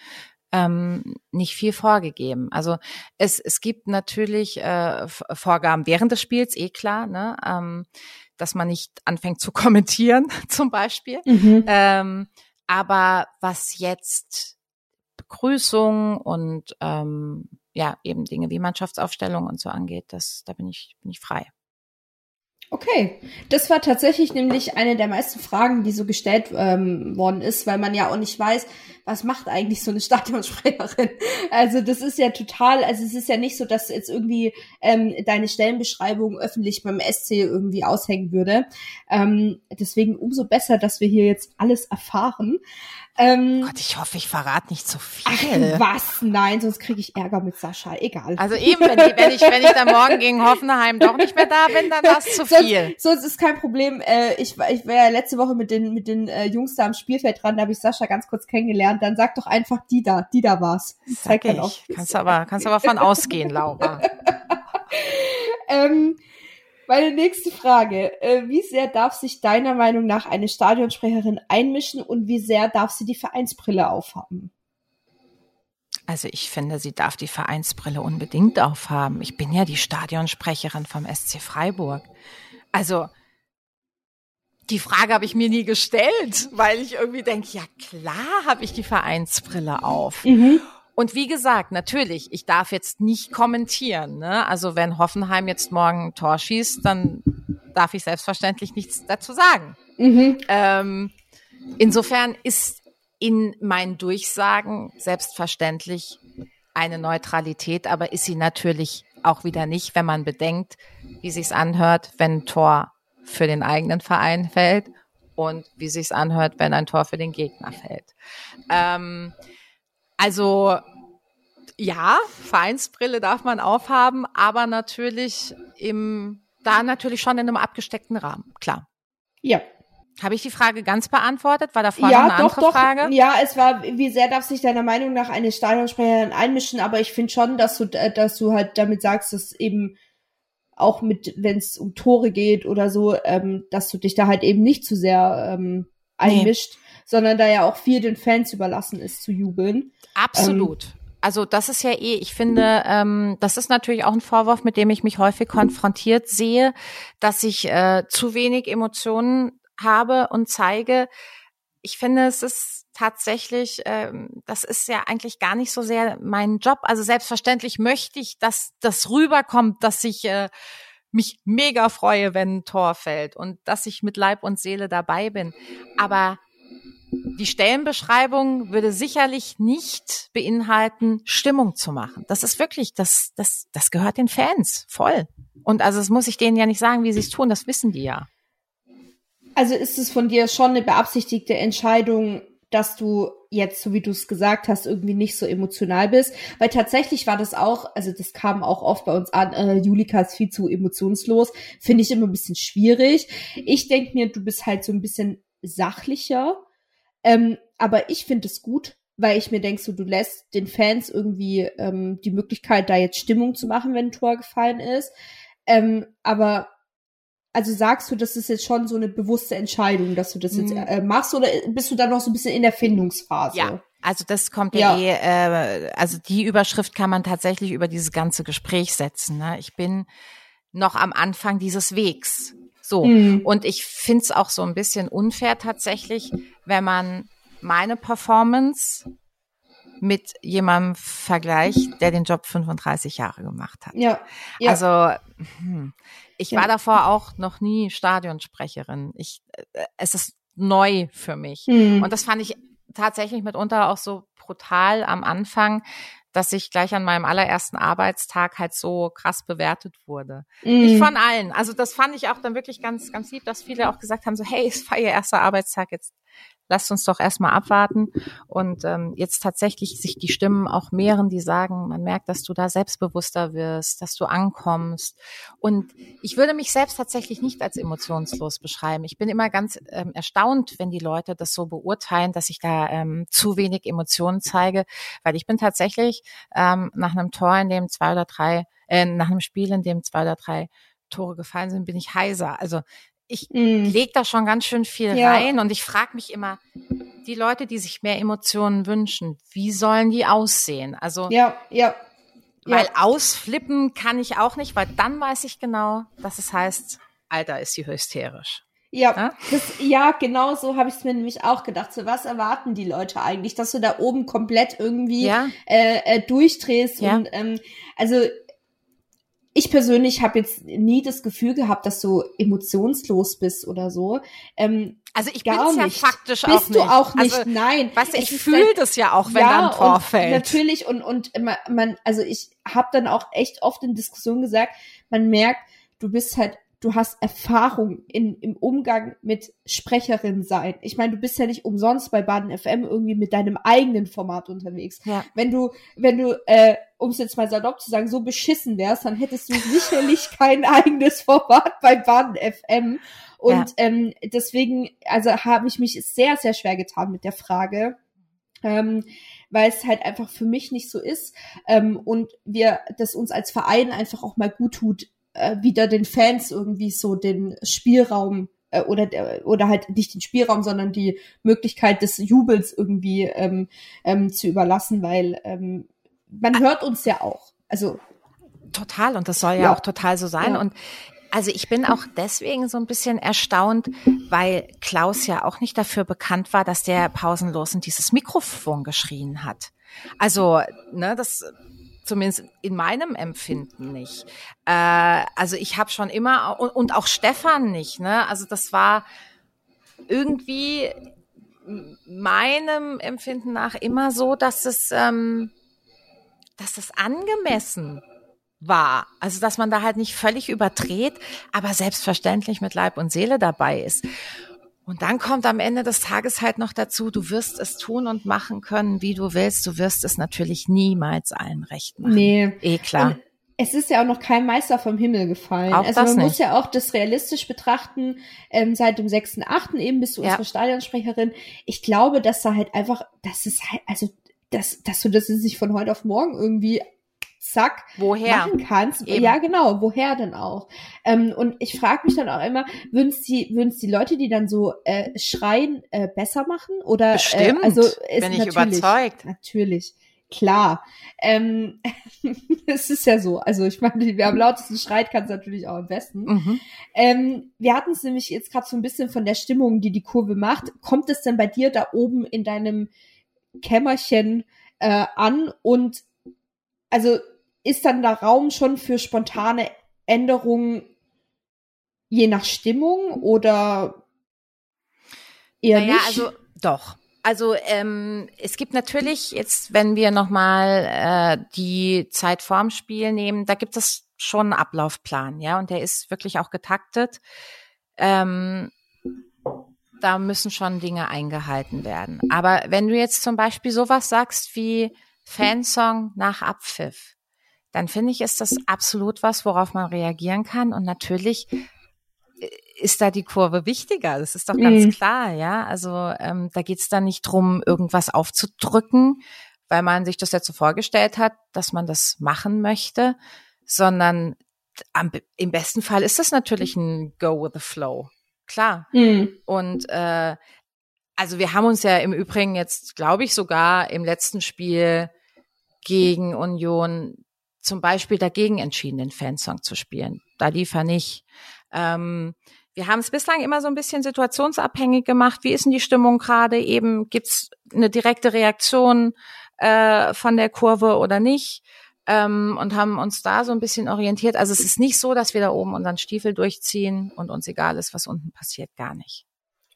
ähm, nicht viel vorgegeben. Also es, es gibt natürlich äh, Vorgaben während des Spiels, eh klar, ne? ähm, dass man nicht anfängt zu kommentieren zum Beispiel. Mhm. Ähm, aber was jetzt Begrüßung und ähm, ja, eben Dinge wie Mannschaftsaufstellung und so angeht, das, da bin ich, bin ich frei. Okay, das war tatsächlich nämlich eine der meisten Fragen, die so gestellt ähm, worden ist, weil man ja auch nicht weiß, was macht eigentlich so eine Stadionsprecherin. Also das ist ja total, also es ist ja nicht so, dass jetzt irgendwie ähm, deine Stellenbeschreibung öffentlich beim SC irgendwie aushängen würde. Ähm, deswegen umso besser, dass wir hier jetzt alles erfahren. Ähm, Gott, ich hoffe, ich verrate nicht zu viel. Ach, was? Nein, sonst kriege ich Ärger mit Sascha. Egal. Also eben, wenn ich, wenn ich, wenn ich dann morgen gegen Hoffenheim doch nicht mehr da bin, dann war es zu viel. Sonst, sonst ist kein Problem. Äh, ich ich war ja letzte Woche mit den, mit den äh, Jungs da am Spielfeld dran, da habe ich Sascha ganz kurz kennengelernt. Dann sag doch einfach die da, die da war's. Zeig Sag ich. Kannst aber, kannst aber von ausgehen, Laura. ähm, meine nächste Frage. Äh, wie sehr darf sich deiner Meinung nach eine Stadionsprecherin einmischen und wie sehr darf sie die Vereinsbrille aufhaben? Also ich finde, sie darf die Vereinsbrille unbedingt aufhaben. Ich bin ja die Stadionsprecherin vom SC Freiburg. Also die Frage habe ich mir nie gestellt, weil ich irgendwie denke, ja klar habe ich die Vereinsbrille auf. Mhm. Und wie gesagt, natürlich, ich darf jetzt nicht kommentieren. Ne? Also wenn Hoffenheim jetzt morgen ein Tor schießt, dann darf ich selbstverständlich nichts dazu sagen. Mhm. Ähm, insofern ist in meinen Durchsagen selbstverständlich eine Neutralität, aber ist sie natürlich auch wieder nicht, wenn man bedenkt, wie sich's anhört, wenn ein Tor für den eigenen Verein fällt und wie sich's anhört, wenn ein Tor für den Gegner fällt. Ähm, also ja, Vereinsbrille darf man aufhaben, aber natürlich im, da natürlich schon in einem abgesteckten Rahmen, klar. Ja. Habe ich die Frage ganz beantwortet? War da vorne ja, eine doch, andere doch. Frage? Ja, es war, wie sehr darf sich deiner Meinung nach eine Stadionsprecherin einmischen, aber ich finde schon, dass du, dass du halt damit sagst, dass eben auch mit, wenn es um Tore geht oder so, ähm, dass du dich da halt eben nicht zu sehr ähm, einmischt, nee. sondern da ja auch viel den Fans überlassen ist zu jubeln. Absolut. Ähm, also das ist ja eh, ich finde, ähm, das ist natürlich auch ein Vorwurf, mit dem ich mich häufig konfrontiert sehe, dass ich äh, zu wenig Emotionen habe und zeige. ich finde, es ist tatsächlich, ähm, das ist ja eigentlich gar nicht so sehr mein Job. Also selbstverständlich möchte ich, dass das rüberkommt, dass ich äh, mich mega freue, wenn ein Tor fällt und dass ich mit Leib und Seele dabei bin. Aber die Stellenbeschreibung würde sicherlich nicht beinhalten, Stimmung zu machen. Das ist wirklich, das, das, das gehört den Fans voll. Und also es muss ich denen ja nicht sagen, wie sie es tun, das wissen die ja. Also ist es von dir schon eine beabsichtigte Entscheidung, dass du jetzt, so wie du es gesagt hast, irgendwie nicht so emotional bist. Weil tatsächlich war das auch, also das kam auch oft bei uns an, äh, Julika ist viel zu emotionslos. Finde ich immer ein bisschen schwierig. Ich denke mir, du bist halt so ein bisschen sachlicher. Ähm, aber ich finde es gut, weil ich mir denke, so, du lässt den Fans irgendwie ähm, die Möglichkeit, da jetzt Stimmung zu machen, wenn ein Tor gefallen ist. Ähm, aber also sagst du, das ist jetzt schon so eine bewusste Entscheidung, dass du das jetzt mhm. äh, machst, oder bist du da noch so ein bisschen in der Findungsphase? Ja. Also das kommt ja, ja eh, äh, also die Überschrift kann man tatsächlich über dieses ganze Gespräch setzen. Ne? Ich bin noch am Anfang dieses Wegs. So. Mhm. Und ich find's auch so ein bisschen unfair tatsächlich, wenn man meine Performance mit jemandem vergleicht, der den Job 35 Jahre gemacht hat. Ja. ja. Also hm, ich ja. war davor auch noch nie Stadionsprecherin. Ich, äh, es ist neu für mich. Mhm. Und das fand ich tatsächlich mitunter auch so brutal am Anfang, dass ich gleich an meinem allerersten Arbeitstag halt so krass bewertet wurde. Mhm. Nicht von allen. Also das fand ich auch dann wirklich ganz, ganz lieb, dass viele auch gesagt haben, so, hey, es war ihr erster Arbeitstag, jetzt lasst uns doch erstmal abwarten und ähm, jetzt tatsächlich sich die Stimmen auch mehren, die sagen, man merkt, dass du da selbstbewusster wirst, dass du ankommst. Und ich würde mich selbst tatsächlich nicht als emotionslos beschreiben. Ich bin immer ganz ähm, erstaunt, wenn die Leute das so beurteilen, dass ich da ähm, zu wenig Emotionen zeige, weil ich bin tatsächlich ähm, nach einem Tor, in dem zwei oder drei, äh, nach einem Spiel, in dem zwei oder drei Tore gefallen sind, bin ich heiser. Also ich mm. leg da schon ganz schön viel ja. rein und ich frage mich immer, die Leute, die sich mehr Emotionen wünschen, wie sollen die aussehen? Also ja, ja. Weil ja. ausflippen kann ich auch nicht, weil dann weiß ich genau, dass es heißt, Alter, ist sie hysterisch. Ja, ja? Das, ja genau so habe ich es mir nämlich auch gedacht. So, was erwarten die Leute eigentlich, dass du da oben komplett irgendwie ja. äh, äh, durchdrehst? Ja. Und ähm, also ich persönlich habe jetzt nie das Gefühl gehabt, dass du emotionslos bist oder so. Ähm, also ich bin ja faktisch bist auch nicht. Bist du auch nicht, also, nein. Weißt du, ich fühle das ja auch, wenn ja, dann ein Tor fällt. Natürlich und, und man, also ich habe dann auch echt oft in Diskussionen gesagt, man merkt, du bist halt du hast Erfahrung in, im Umgang mit Sprecherin sein. Ich meine, du bist ja nicht umsonst bei Baden FM irgendwie mit deinem eigenen Format unterwegs. Ja. Wenn du, wenn du, äh, um es jetzt mal salopp zu sagen, so beschissen wärst, dann hättest du sicherlich kein eigenes Format bei Baden FM. Und ja. ähm, deswegen, also habe ich mich sehr, sehr schwer getan mit der Frage. Ähm, weil es halt einfach für mich nicht so ist ähm, und wir das uns als Verein einfach auch mal gut tut, äh, wieder den Fans irgendwie so den Spielraum äh, oder oder halt nicht den Spielraum, sondern die Möglichkeit des Jubels irgendwie ähm, ähm, zu überlassen, weil ähm, man hört uns ja auch. Also total und das soll ja, ja. auch total so sein ja. und also ich bin auch deswegen so ein bisschen erstaunt, weil Klaus ja auch nicht dafür bekannt war, dass der pausenlos in dieses Mikrofon geschrien hat. Also, ne, das zumindest in meinem Empfinden nicht. Äh, also ich habe schon immer und, und auch Stefan nicht. Ne? Also das war irgendwie meinem Empfinden nach immer so, dass es, ähm, dass es angemessen war. Also, dass man da halt nicht völlig überdreht, aber selbstverständlich mit Leib und Seele dabei ist. Und dann kommt am Ende des Tages halt noch dazu, du wirst es tun und machen können, wie du willst. Du wirst es natürlich niemals allen recht machen. Nee. Eh klar. Und es ist ja auch noch kein Meister vom Himmel gefallen. Auch also man nicht. muss ja auch das realistisch betrachten. Ähm, seit dem 6.8. eben bist du ja. unsere Stadionsprecherin. Ich glaube, dass da halt einfach, das ist halt, also dass, dass du das nicht von heute auf morgen irgendwie zack woher? machen kannst. Eben. Ja, genau, woher denn auch? Ähm, und ich frage mich dann auch immer, würden es die, würden's die Leute, die dann so äh, schreien, äh, besser machen? Oder Bestimmt, äh, also ist bin ich überzeugt. Natürlich. klar. Ähm, es ist ja so. Also ich meine, wer am lautesten schreit, kann es natürlich auch am besten. Mhm. Ähm, wir hatten es nämlich jetzt gerade so ein bisschen von der Stimmung, die die Kurve macht. Kommt es denn bei dir da oben in deinem Kämmerchen äh, an und also ist dann da Raum schon für spontane Änderungen je nach Stimmung oder eher naja, nicht? also doch. Also ähm, es gibt natürlich jetzt, wenn wir nochmal äh, die Zeit vorm Spiel nehmen, da gibt es schon einen Ablaufplan, ja, und der ist wirklich auch getaktet. Ähm, da müssen schon Dinge eingehalten werden. Aber wenn du jetzt zum Beispiel sowas sagst wie Fansong nach Abpfiff, dann finde ich, ist das absolut was, worauf man reagieren kann. Und natürlich ist da die Kurve wichtiger. Das ist doch ganz mhm. klar, ja. Also ähm, da geht es dann nicht drum, irgendwas aufzudrücken, weil man sich das jetzt so vorgestellt hat, dass man das machen möchte, sondern am, im besten Fall ist das natürlich ein Go with the Flow. Klar. Mhm. Und äh, also wir haben uns ja im Übrigen jetzt, glaube ich, sogar im letzten Spiel gegen Union zum Beispiel dagegen entschieden, den Fansong zu spielen. Da lief er nicht. Ähm, wir haben es bislang immer so ein bisschen situationsabhängig gemacht. Wie ist denn die Stimmung gerade? Eben gibt's eine direkte Reaktion äh, von der Kurve oder nicht? Ähm, und haben uns da so ein bisschen orientiert. Also es ist nicht so, dass wir da oben unseren Stiefel durchziehen und uns egal ist, was unten passiert, gar nicht.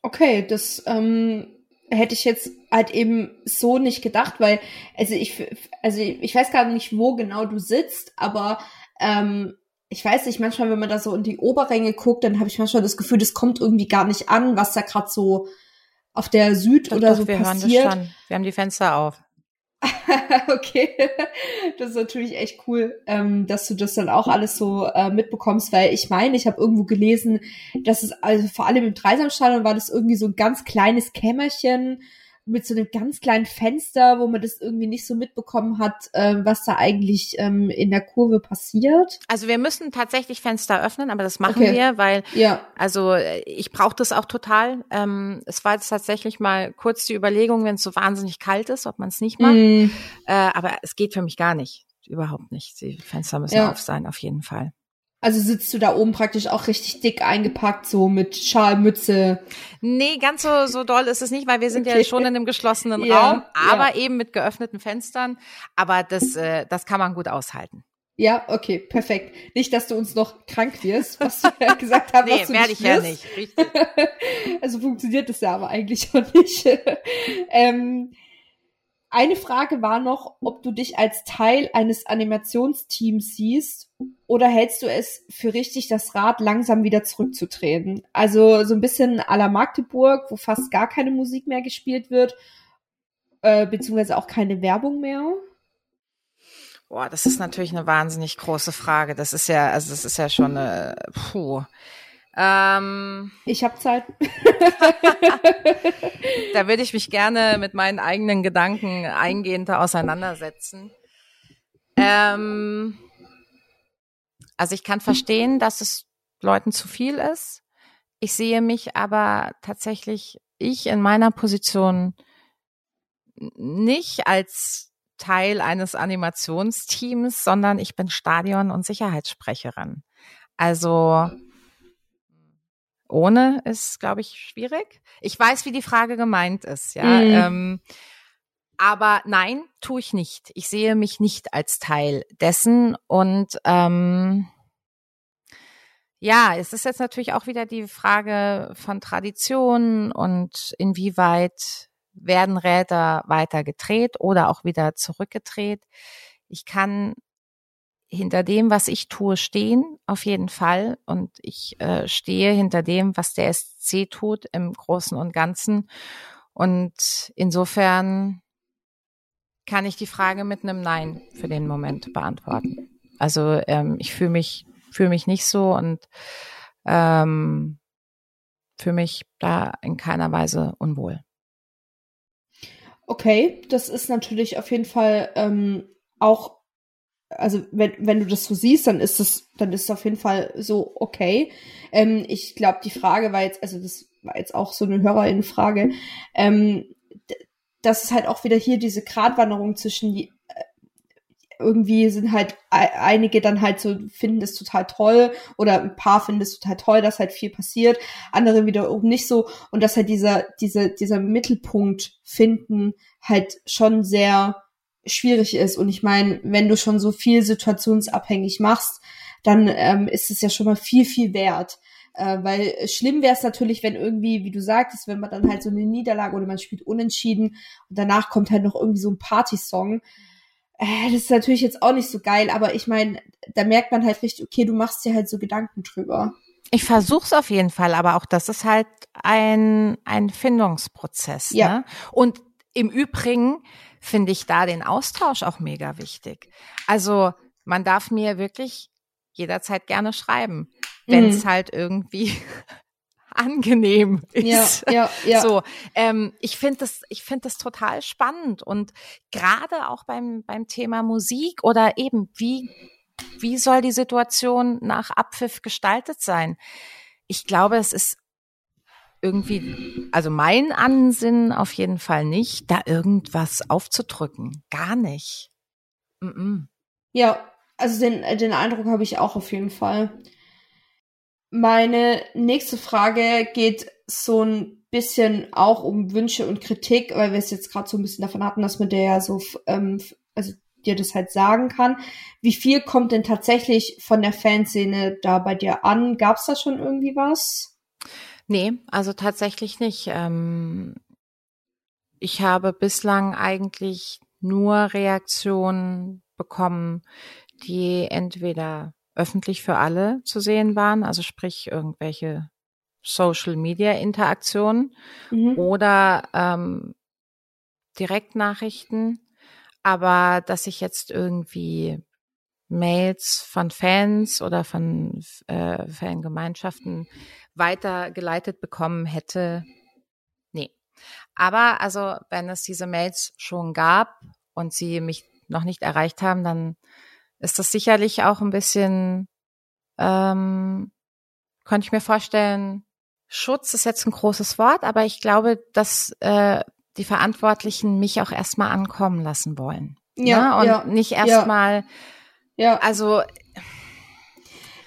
Okay, das ähm, hätte ich jetzt halt eben so nicht gedacht, weil also ich also ich weiß gar nicht, wo genau du sitzt, aber ähm, ich weiß nicht, manchmal, wenn man da so in die Oberränge guckt, dann habe ich manchmal das Gefühl, das kommt irgendwie gar nicht an, was da gerade so auf der Süd doch, oder doch, so wir passiert. Hören das schon. Wir haben die Fenster auf. okay, das ist natürlich echt cool, ähm, dass du das dann auch alles so äh, mitbekommst, weil ich meine, ich habe irgendwo gelesen, dass es also vor allem im Dreisamstadion war das irgendwie so ein ganz kleines Kämmerchen, mit so einem ganz kleinen Fenster, wo man das irgendwie nicht so mitbekommen hat, äh, was da eigentlich ähm, in der Kurve passiert. Also wir müssen tatsächlich Fenster öffnen, aber das machen okay. wir, weil ja. also ich brauche das auch total. Ähm, es war jetzt tatsächlich mal kurz die Überlegung, wenn es so wahnsinnig kalt ist, ob man es nicht macht. Mm. Äh, aber es geht für mich gar nicht. Überhaupt nicht. Die Fenster müssen ja. auf sein, auf jeden Fall. Also sitzt du da oben praktisch auch richtig dick eingepackt, so mit Schalmütze? Nee, ganz so, so doll ist es nicht, weil wir sind okay. ja schon in einem geschlossenen ja, Raum, aber ja. eben mit geöffneten Fenstern. Aber das, äh, das kann man gut aushalten. Ja, okay, perfekt. Nicht, dass du uns noch krank wirst, was du ja gesagt hast. nee, werde ich ja nicht, richtig. also funktioniert das ja aber eigentlich auch nicht. ähm, eine Frage war noch, ob du dich als Teil eines Animationsteams siehst oder hältst du es für richtig, das Rad langsam wieder zurückzutreten? Also so ein bisschen à la Magdeburg, wo fast gar keine Musik mehr gespielt wird, äh, beziehungsweise auch keine Werbung mehr. Boah, das ist natürlich eine wahnsinnig große Frage. Das ist ja, also das ist ja schon eine, puh. Ähm, ich habe Zeit. da würde ich mich gerne mit meinen eigenen Gedanken eingehender auseinandersetzen. Ähm, also ich kann verstehen, dass es Leuten zu viel ist. Ich sehe mich aber tatsächlich, ich in meiner Position nicht als Teil eines Animationsteams, sondern ich bin Stadion- und Sicherheitssprecherin. Also ohne ist, glaube ich, schwierig. Ich weiß, wie die Frage gemeint ist, ja. Mhm. Ähm, aber nein, tue ich nicht. Ich sehe mich nicht als Teil dessen. Und ähm, ja, es ist jetzt natürlich auch wieder die Frage von Tradition und inwieweit werden Räder weiter gedreht oder auch wieder zurückgedreht. Ich kann hinter dem, was ich tue, stehen, auf jeden Fall. Und ich äh, stehe hinter dem, was der SC tut im Großen und Ganzen. Und insofern kann ich die Frage mit einem Nein für den Moment beantworten. Also ähm, ich fühle mich fühle mich nicht so und ähm, fühle mich da in keiner Weise unwohl. Okay, das ist natürlich auf jeden Fall ähm, auch also wenn, wenn du das so siehst, dann ist das, dann ist es auf jeden Fall so okay. Ähm, ich glaube, die Frage war jetzt, also das war jetzt auch so eine Hörerinnenfrage, ähm, dass es halt auch wieder hier diese Gratwanderung zwischen irgendwie sind halt einige dann halt so, finden das total toll oder ein paar finden es total toll, dass halt viel passiert, andere wiederum nicht so und dass halt dieser, diese, dieser Mittelpunkt finden halt schon sehr schwierig ist und ich meine, wenn du schon so viel situationsabhängig machst, dann ähm, ist es ja schon mal viel, viel wert. Äh, weil schlimm wäre es natürlich, wenn irgendwie, wie du sagtest, wenn man dann halt so eine Niederlage oder man spielt unentschieden und danach kommt halt noch irgendwie so ein Partysong. Äh, das ist natürlich jetzt auch nicht so geil, aber ich meine, da merkt man halt richtig, okay, du machst dir halt so Gedanken drüber. Ich versuch's auf jeden Fall, aber auch das ist halt ein, ein Findungsprozess. Ja. Ne? Und im Übrigen finde ich da den Austausch auch mega wichtig. Also man darf mir wirklich jederzeit gerne schreiben, wenn es mhm. halt irgendwie angenehm ist. Ja, ja, ja. So, ähm, ich finde das, ich finde das total spannend und gerade auch beim beim Thema Musik oder eben wie wie soll die Situation nach Abpfiff gestaltet sein? Ich glaube, es ist irgendwie, also mein Ansinnen auf jeden Fall nicht, da irgendwas aufzudrücken. Gar nicht. Mm -mm. Ja, also den, den Eindruck habe ich auch auf jeden Fall. Meine nächste Frage geht so ein bisschen auch um Wünsche und Kritik, weil wir es jetzt gerade so ein bisschen davon hatten, dass man der ja so, ähm, also dir das halt sagen kann. Wie viel kommt denn tatsächlich von der Fanszene da bei dir an? Gab es da schon irgendwie was? Nee, also tatsächlich nicht. Ähm, ich habe bislang eigentlich nur Reaktionen bekommen, die entweder öffentlich für alle zu sehen waren, also sprich irgendwelche Social Media Interaktionen mhm. oder ähm, Direktnachrichten, aber dass ich jetzt irgendwie Mails von Fans oder von äh, Fangemeinschaften weitergeleitet bekommen hätte, nee. Aber also, wenn es diese Mails schon gab und sie mich noch nicht erreicht haben, dann ist das sicherlich auch ein bisschen, ähm, könnte ich mir vorstellen, Schutz ist jetzt ein großes Wort, aber ich glaube, dass äh, die Verantwortlichen mich auch erstmal ankommen lassen wollen. Ja. Ne? Und ja, nicht erstmal, ja. Ja. Also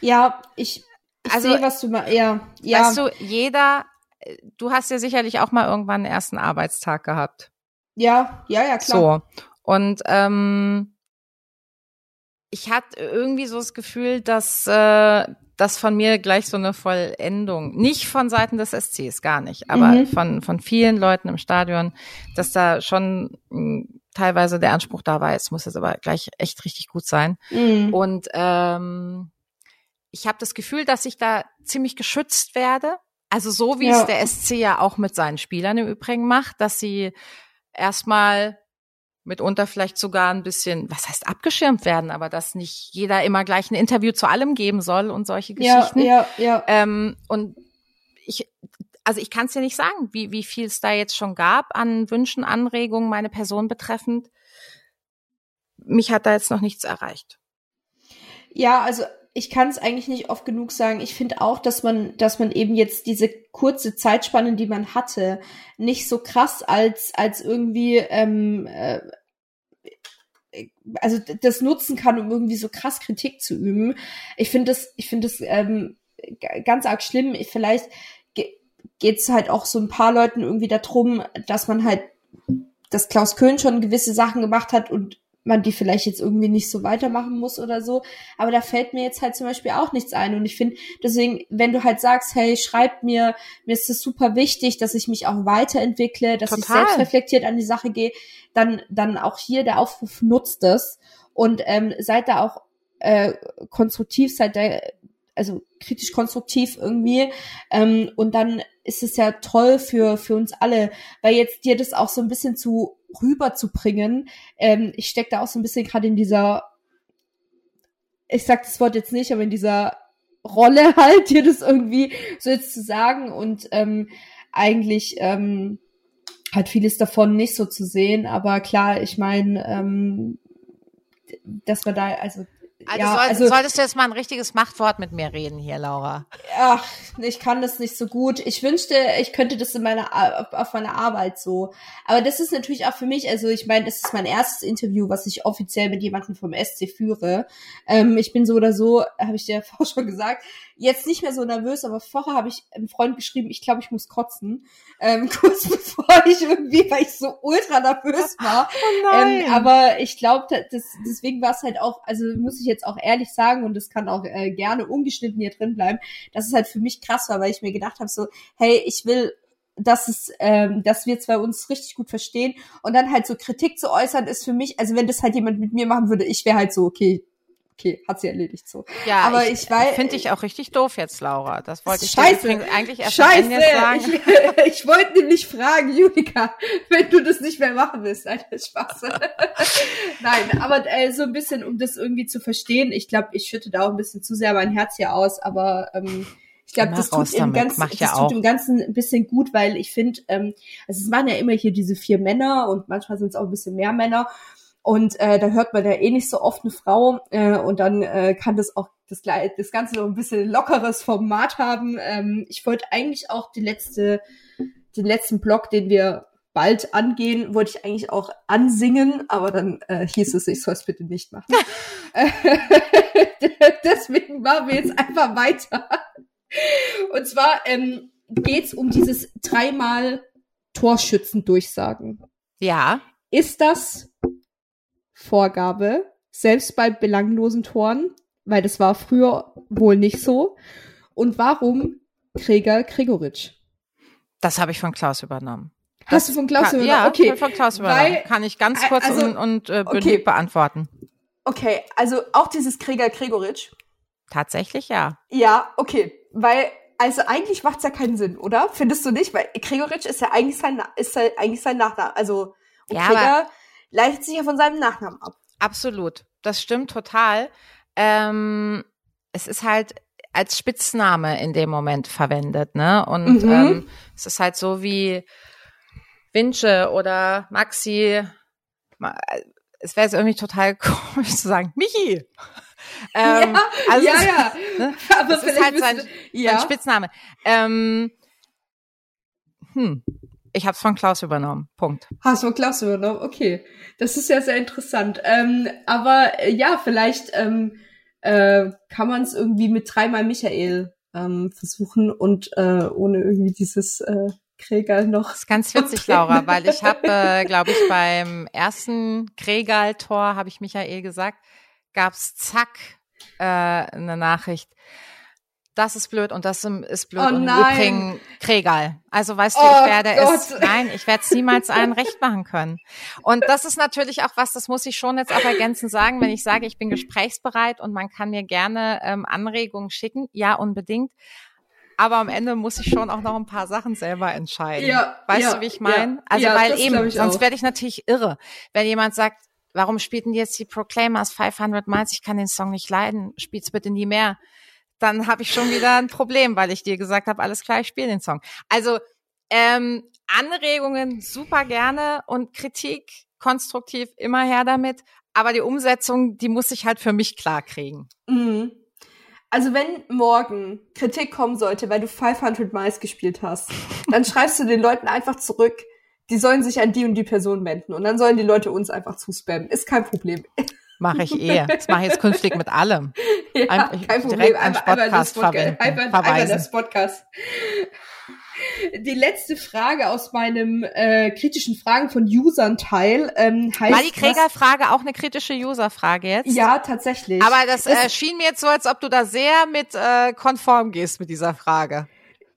ja, ich, ich also, sehe, was du mal, ja, ja. Weißt du, jeder, du hast ja sicherlich auch mal irgendwann einen ersten Arbeitstag gehabt. Ja, ja, ja, klar. So. Und ähm, ich hatte irgendwie so das Gefühl, dass äh, das von mir gleich so eine Vollendung, nicht von Seiten des SCs, gar nicht, aber mhm. von, von vielen Leuten im Stadion, dass da schon teilweise der Anspruch da war, es muss jetzt aber gleich echt richtig gut sein. Mhm. Und ähm, ich habe das Gefühl, dass ich da ziemlich geschützt werde. Also so wie ja. es der SC ja auch mit seinen Spielern im Übrigen macht, dass sie erstmal mitunter vielleicht sogar ein bisschen, was heißt abgeschirmt werden, aber dass nicht jeder immer gleich ein Interview zu allem geben soll und solche Geschichten. Ja, ja, ja. Ähm, und ich, also ich kann es dir nicht sagen, wie, wie viel es da jetzt schon gab an Wünschen, Anregungen, meine Person betreffend. Mich hat da jetzt noch nichts erreicht. Ja, also ich kann es eigentlich nicht oft genug sagen. Ich finde auch, dass man, dass man eben jetzt diese kurze Zeitspanne, die man hatte, nicht so krass als als irgendwie ähm, äh, also das nutzen kann, um irgendwie so krass Kritik zu üben. Ich finde das, ich finde das ähm, ganz arg schlimm. Ich, vielleicht geht es halt auch so ein paar Leuten irgendwie darum, dass man halt, dass Klaus Köhn schon gewisse Sachen gemacht hat und man die vielleicht jetzt irgendwie nicht so weitermachen muss oder so. Aber da fällt mir jetzt halt zum Beispiel auch nichts ein. Und ich finde, deswegen, wenn du halt sagst, hey, schreib mir, mir ist es super wichtig, dass ich mich auch weiterentwickle, dass Total. ich selbst reflektiert an die Sache gehe, dann, dann auch hier der Aufruf nutzt es und ähm, seid da auch äh, konstruktiv, seid da also kritisch konstruktiv irgendwie. Ähm, und dann ist es ja toll für, für uns alle, weil jetzt dir das auch so ein bisschen zu rüberzubringen. Ähm, ich stecke da auch so ein bisschen gerade in dieser, ich sag das Wort jetzt nicht, aber in dieser Rolle halt, dir das irgendwie so jetzt zu sagen und ähm, eigentlich ähm, halt vieles davon nicht so zu sehen. Aber klar, ich meine, ähm, dass wir da, also Also, ja, soll, also solltest du jetzt mal ein richtiges Machtwort mit mir reden hier, Laura? Ach, ich kann das nicht so gut. Ich wünschte, ich könnte das in meiner auf meiner Arbeit so. Aber das ist natürlich auch für mich, also ich meine, das ist mein erstes Interview, was ich offiziell mit jemandem vom SC führe. Ähm, ich bin so oder so, habe ich dir vorher schon gesagt, jetzt nicht mehr so nervös, aber vorher habe ich einem Freund geschrieben, ich glaube, ich muss kotzen. Ähm, kurz bevor ich irgendwie, weil ich so ultra nervös war. Oh nein. Ähm, aber ich glaube, das, deswegen war es halt auch, also muss ich jetzt auch ehrlich sagen, und das kann auch äh, gerne ungeschnitten hier drin bleiben, dass es halt für mich krass war, weil ich mir gedacht habe, so, hey, ich will dass es, ähm, dass wir zwei uns richtig gut verstehen und dann halt so Kritik zu äußern ist für mich, also wenn das halt jemand mit mir machen würde, ich wäre halt so, okay, okay, hat sie erledigt so. Ja, aber ich, ich weiß. Finde ich auch richtig doof jetzt, Laura. Das wollte ich Scheiße, eigentlich erst Scheiße, sagen. Ich, ich wollte nämlich fragen, Julika, wenn du das nicht mehr machen willst, Alter, Spaß. Nein, aber äh, so ein bisschen, um das irgendwie zu verstehen, ich glaube, ich schütte da auch ein bisschen zu sehr mein Herz hier aus, aber ähm, ich glaube, das tut im Ganzen, das ja tut im Ganzen ein bisschen gut, weil ich finde, ähm, also es waren ja immer hier diese vier Männer und manchmal sind es auch ein bisschen mehr Männer. Und äh, da hört man ja eh nicht so oft eine Frau äh, und dann äh, kann das auch das, das Ganze so ein bisschen lockeres Format haben. Ähm, ich wollte eigentlich auch die letzte, den letzten Blog, den wir bald angehen, wollte ich eigentlich auch ansingen, aber dann äh, hieß es, ich soll es bitte nicht machen. Deswegen machen wir jetzt einfach weiter. Und zwar ähm, geht um dieses dreimal Torschützen durchsagen. Ja. Ist das Vorgabe, selbst bei belanglosen Toren, weil das war früher wohl nicht so. Und warum Gregor Gregoritsch? Das habe ich von Klaus übernommen. Hast du von Klaus übernommen? Ja, okay. von Klaus übernommen. Weil, kann ich ganz kurz also, und, und äh, okay. beantworten. Okay, also auch dieses Gregor Gregoritsch. Tatsächlich ja. Ja, okay, weil also eigentlich macht's ja keinen Sinn, oder? Findest du nicht? Weil Gregoritsch ist ja eigentlich sein ist ja eigentlich sein Nachname. Also und ja, Gregor leitet sich ja von seinem Nachnamen ab. Absolut, das stimmt total. Ähm, es ist halt als Spitzname in dem Moment verwendet, ne? Und mhm. ähm, es ist halt so wie Winche oder Maxi. Es wäre jetzt irgendwie total komisch zu sagen, Michi. Ähm, ja, also, ja, ja. Ne? Aber das ist halt sein, ja. sein Spitzname. Ähm, hm. Ich habe es von Klaus übernommen. Punkt. Hast du von Klaus übernommen? Okay. Das ist ja sehr interessant. Ähm, aber äh, ja, vielleicht ähm, äh, kann man es irgendwie mit dreimal Michael ähm, versuchen und äh, ohne irgendwie dieses äh, Kregal noch. Das ist ganz witzig, Laura, weil ich habe, äh, glaube ich, beim ersten Kregal-Tor, habe ich Michael gesagt, gab's zack äh, eine Nachricht das ist blöd und das ist blöd oh, und im Übrigen Kregal. Also weißt du, oh, ich werde Gott. es, nein, ich werde es niemals allen recht machen können. Und das ist natürlich auch was, das muss ich schon jetzt auch ergänzend sagen, wenn ich sage, ich bin gesprächsbereit und man kann mir gerne ähm, Anregungen schicken, ja, unbedingt. Aber am Ende muss ich schon auch noch ein paar Sachen selber entscheiden. Ja, weißt ja, du, wie ich meine? Ja, also ja, weil eben, sonst werde ich natürlich irre, wenn jemand sagt, warum spielten jetzt die Proclaimers 500 Miles? Ich kann den Song nicht leiden. Spiel's bitte nie mehr dann habe ich schon wieder ein Problem, weil ich dir gesagt habe, alles klar, ich spiele den Song. Also ähm, Anregungen super gerne und Kritik konstruktiv immer her damit. Aber die Umsetzung, die muss ich halt für mich klar kriegen. Mhm. Also wenn morgen Kritik kommen sollte, weil du 500 Miles gespielt hast, dann schreibst du den Leuten einfach zurück, die sollen sich an die und die Person wenden und dann sollen die Leute uns einfach zuspammen. Ist kein Problem. Mache ich eh. Das mache ich jetzt künftig mit allem. Ja, ein, kein Problem. Direkt einmal, das, Podcast, einmal, einmal das Podcast. Die letzte Frage aus meinem äh, kritischen Fragen von Usern Teil ähm, heißt. War die Kräger-Frage auch eine kritische User-Frage jetzt? Ja, tatsächlich. Aber das äh, schien mir jetzt so, als ob du da sehr mit äh, konform gehst mit dieser Frage.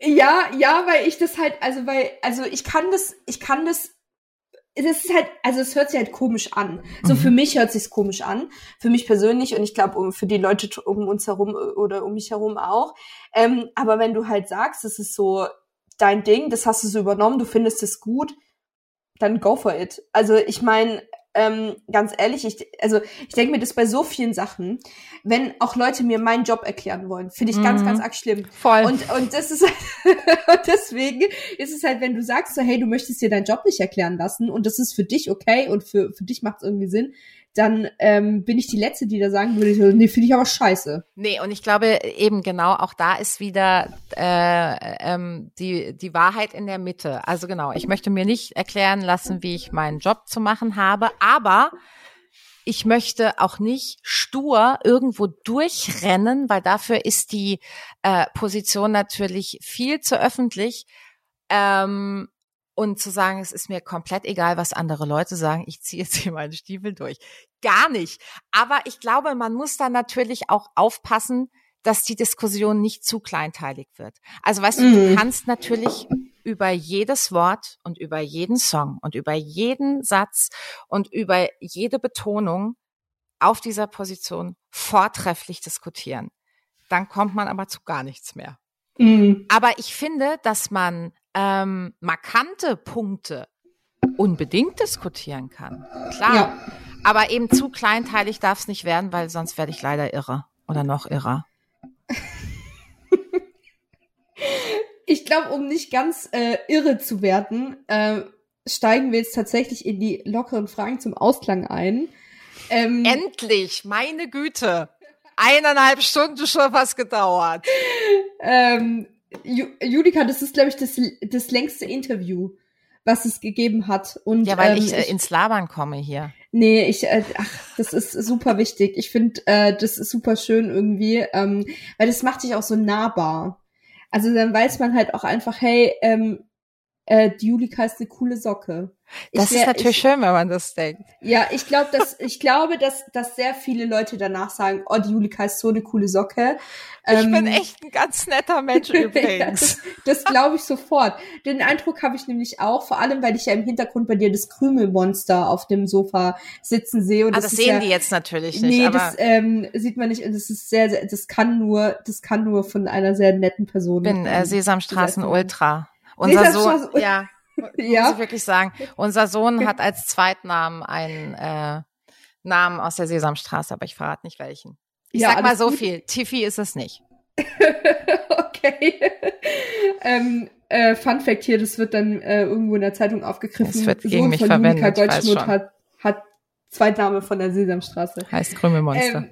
Ja, ja, weil ich das halt, also weil, also ich kann das, ich kann das es ist halt, also es hört sich halt komisch an. So mhm. für mich hört sich's komisch an, für mich persönlich und ich glaube um, für die Leute um uns herum oder um mich herum auch. Ähm, aber wenn du halt sagst, das ist so dein Ding, das hast du so übernommen, du findest es gut, dann go for it. Also ich meine, ähm, ganz ehrlich, ich, also ich denke mir das bei so vielen Sachen, wenn auch Leute mir meinen Job erklären wollen, finde ich mhm. ganz, ganz arg schlimm. Voll. Und, und das ist deswegen ist es halt, wenn du sagst, so, hey, du möchtest dir deinen Job nicht erklären lassen und das ist für dich okay und für, für dich macht es irgendwie Sinn, dann ähm, bin ich die Letzte, die da sagen würde, nee, finde ich aber scheiße. Nee, und ich glaube eben genau, auch da ist wieder äh, ähm, die, die Wahrheit in der Mitte. Also genau, ich möchte mir nicht erklären lassen, wie ich meinen Job zu machen habe, aber ich möchte auch nicht stur irgendwo durchrennen, weil dafür ist die äh, Position natürlich viel zu öffentlich. Ähm, und zu sagen, es ist mir komplett egal, was andere Leute sagen, ich ziehe jetzt hier meinen Stiefel durch. Gar nicht. Aber ich glaube, man muss da natürlich auch aufpassen, dass die Diskussion nicht zu kleinteilig wird. Also weißt du, du mhm. kannst natürlich über jedes Wort und über jeden Song und über jeden Satz und über jede Betonung auf dieser Position vortrefflich diskutieren. Dann kommt man aber zu gar nichts mehr. Mhm. Aber ich finde, dass man ähm, markante Punkte unbedingt diskutieren kann. Klar. Ja. Aber eben zu kleinteilig darf es nicht werden, weil sonst werde ich leider irre oder noch irrer. ich glaube, um nicht ganz äh, irre zu werden, äh, steigen wir jetzt tatsächlich in die lockeren Fragen zum Ausklang ein. Ähm, Endlich, meine Güte. Eineinhalb Stunden schon was gedauert. ähm, Julika, das ist, glaube ich, das, das längste Interview, was es gegeben hat. Und, ja, weil ähm, ich äh, ins Labern komme hier. Nee, ich, äh, ach, das ist super wichtig. Ich finde, äh, das ist super schön irgendwie, ähm, weil das macht dich auch so nahbar. Also dann weiß man halt auch einfach, hey, ähm, äh, die Julika ist eine coole Socke. Das wär, ist natürlich ich, schön, wenn man das denkt. Ja, ich glaube, dass ich glaube, dass dass sehr viele Leute danach sagen, oh, die Julika ist so eine coole Socke. Ich ähm, bin echt ein ganz netter Mensch übrigens. ja, das das glaube ich sofort. Den Eindruck habe ich nämlich auch, vor allem, weil ich ja im Hintergrund bei dir das Krümelmonster auf dem Sofa sitzen sehe. Und ah, das, das sehen ja, die jetzt natürlich nicht. Nee, das ähm, sieht man nicht. Und das ist sehr, sehr, das kann nur, das kann nur von einer sehr netten Person. Ich bin äh, Sesamstraßen Ultra. Unser Sohn, ja, ja. muss ich wirklich sagen. Unser Sohn hat als Zweitnamen einen äh, Namen aus der Sesamstraße, aber ich verrate nicht welchen. Ich ja, sag mal so gut. viel. Tiffy ist es nicht. okay. ähm, äh, Fun Fact hier, das wird dann äh, irgendwo in der Zeitung aufgegriffen. Es wird gegen Sohn mich von verwendet. Goldschmuck hat, hat Zweitname von der Sesamstraße. Heißt Krümelmonster. Ähm,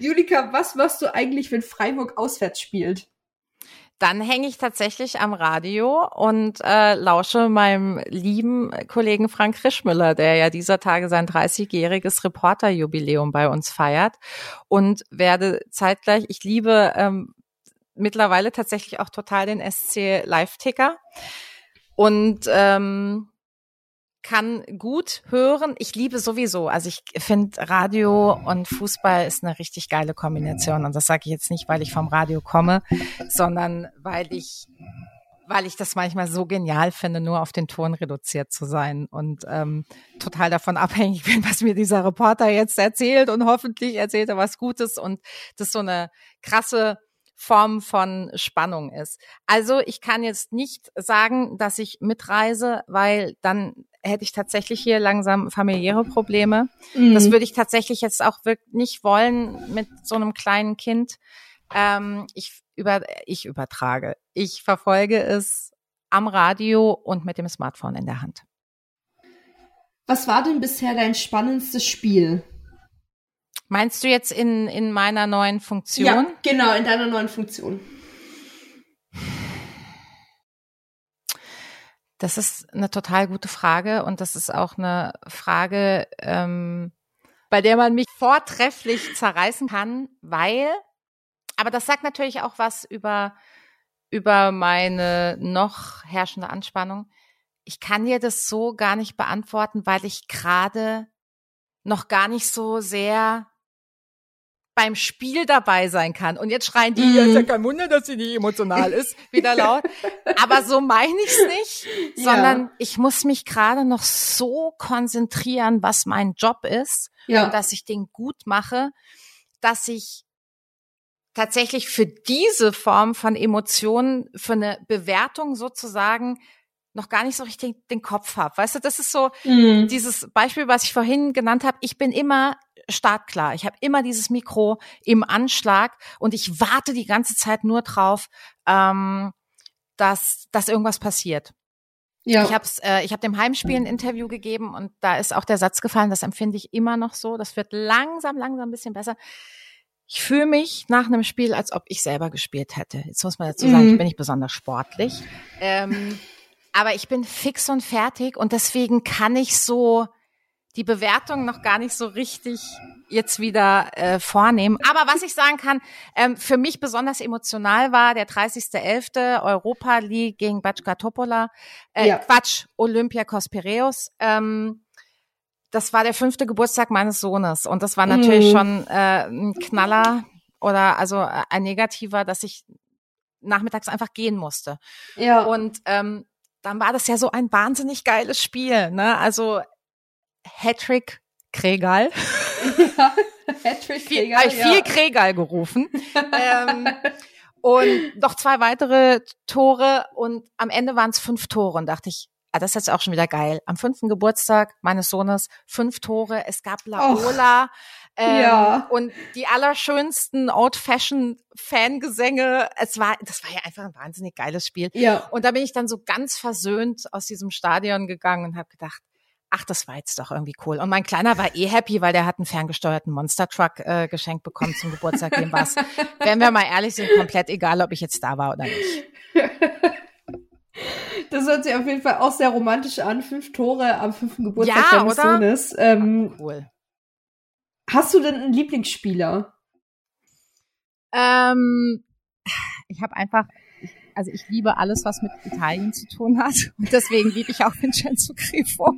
Julika, was machst du eigentlich, wenn Freiburg auswärts spielt? Dann hänge ich tatsächlich am Radio und äh, lausche meinem lieben Kollegen Frank Rischmüller, der ja dieser Tage sein 30-jähriges Reporterjubiläum bei uns feiert und werde zeitgleich, ich liebe ähm, mittlerweile tatsächlich auch total den SC Live-Ticker und ähm, kann gut hören. Ich liebe sowieso, also ich finde Radio und Fußball ist eine richtig geile Kombination. Und das sage ich jetzt nicht, weil ich vom Radio komme, sondern weil ich weil ich das manchmal so genial finde, nur auf den Ton reduziert zu sein und ähm, total davon abhängig bin, was mir dieser Reporter jetzt erzählt und hoffentlich erzählt er was Gutes und das so eine krasse Form von Spannung ist. Also ich kann jetzt nicht sagen, dass ich mitreise, weil dann hätte ich tatsächlich hier langsam familiäre Probleme. Mhm. Das würde ich tatsächlich jetzt auch wirklich nicht wollen mit so einem kleinen Kind. Ähm, ich, über, ich übertrage. Ich verfolge es am Radio und mit dem Smartphone in der Hand. Was war denn bisher dein spannendstes Spiel? Meinst du jetzt in, in meiner neuen Funktion? Ja, genau, in deiner neuen Funktion. Das ist eine total gute Frage und das ist auch eine Frage, ähm, bei der man mich vortrefflich zerreißen kann, weil, aber das sagt natürlich auch was über, über meine noch herrschende Anspannung. Ich kann dir das so gar nicht beantworten, weil ich gerade noch gar nicht so sehr beim Spiel dabei sein kann. Und jetzt schreien die, mm. ja, ist ja kein Wunder, dass sie nicht emotional ist, wieder laut. Aber so meine ich es nicht, ja. sondern ich muss mich gerade noch so konzentrieren, was mein Job ist ja. und dass ich den gut mache, dass ich tatsächlich für diese Form von Emotionen, für eine Bewertung sozusagen noch gar nicht so richtig den Kopf habe. Weißt du, das ist so mm. dieses Beispiel, was ich vorhin genannt habe. Ich bin immer startklar. Ich habe immer dieses Mikro im Anschlag und ich warte die ganze Zeit nur drauf, ähm, dass, dass irgendwas passiert. Ja. Ich habe äh, ich hab dem Heimspiel ein Interview gegeben und da ist auch der Satz gefallen, das empfinde ich immer noch so. Das wird langsam, langsam ein bisschen besser. Ich fühle mich nach einem Spiel, als ob ich selber gespielt hätte. Jetzt muss man dazu sagen, mhm. ich bin nicht besonders sportlich. Ähm, aber ich bin fix und fertig und deswegen kann ich so die Bewertung noch gar nicht so richtig jetzt wieder äh, vornehmen. Aber was ich sagen kann, ähm, für mich besonders emotional war der 30.11. Europa League gegen Batschka Topola. Äh, ja. Quatsch, Olympiakos Piraeus. Ähm, das war der fünfte Geburtstag meines Sohnes und das war natürlich mhm. schon äh, ein Knaller oder also ein negativer, dass ich nachmittags einfach gehen musste. Ja. Und ähm, dann war das ja so ein wahnsinnig geiles Spiel. Ne? Also Hattrick Kregal. Ja, Hattrick Kregal. Habe ich viel ja. Kregal gerufen. ähm, und noch zwei weitere Tore und am Ende waren es fünf Tore und dachte ich, ah, das ist jetzt auch schon wieder geil. Am fünften Geburtstag meines Sohnes fünf Tore. Es gab Laola ähm, ja. und die allerschönsten Old-Fashioned Fangesänge. Es war, das war ja einfach ein wahnsinnig geiles Spiel. Ja. Und da bin ich dann so ganz versöhnt aus diesem Stadion gegangen und habe gedacht, ach, das war jetzt doch irgendwie cool. Und mein Kleiner war eh happy, weil der hat einen ferngesteuerten Monster Truck äh, geschenkt bekommen zum Geburtstag. Dem war's, wenn wir mal ehrlich sind, komplett egal, ob ich jetzt da war oder nicht. Das hört sich auf jeden Fall auch sehr romantisch an. Fünf Tore am fünften Geburtstag ja, deines Sohnes. Ähm, cool. Hast du denn einen Lieblingsspieler? Ähm, ich habe einfach, also ich liebe alles, was mit Italien zu tun hat. Und deswegen liebe ich auch Vincenzo Grifo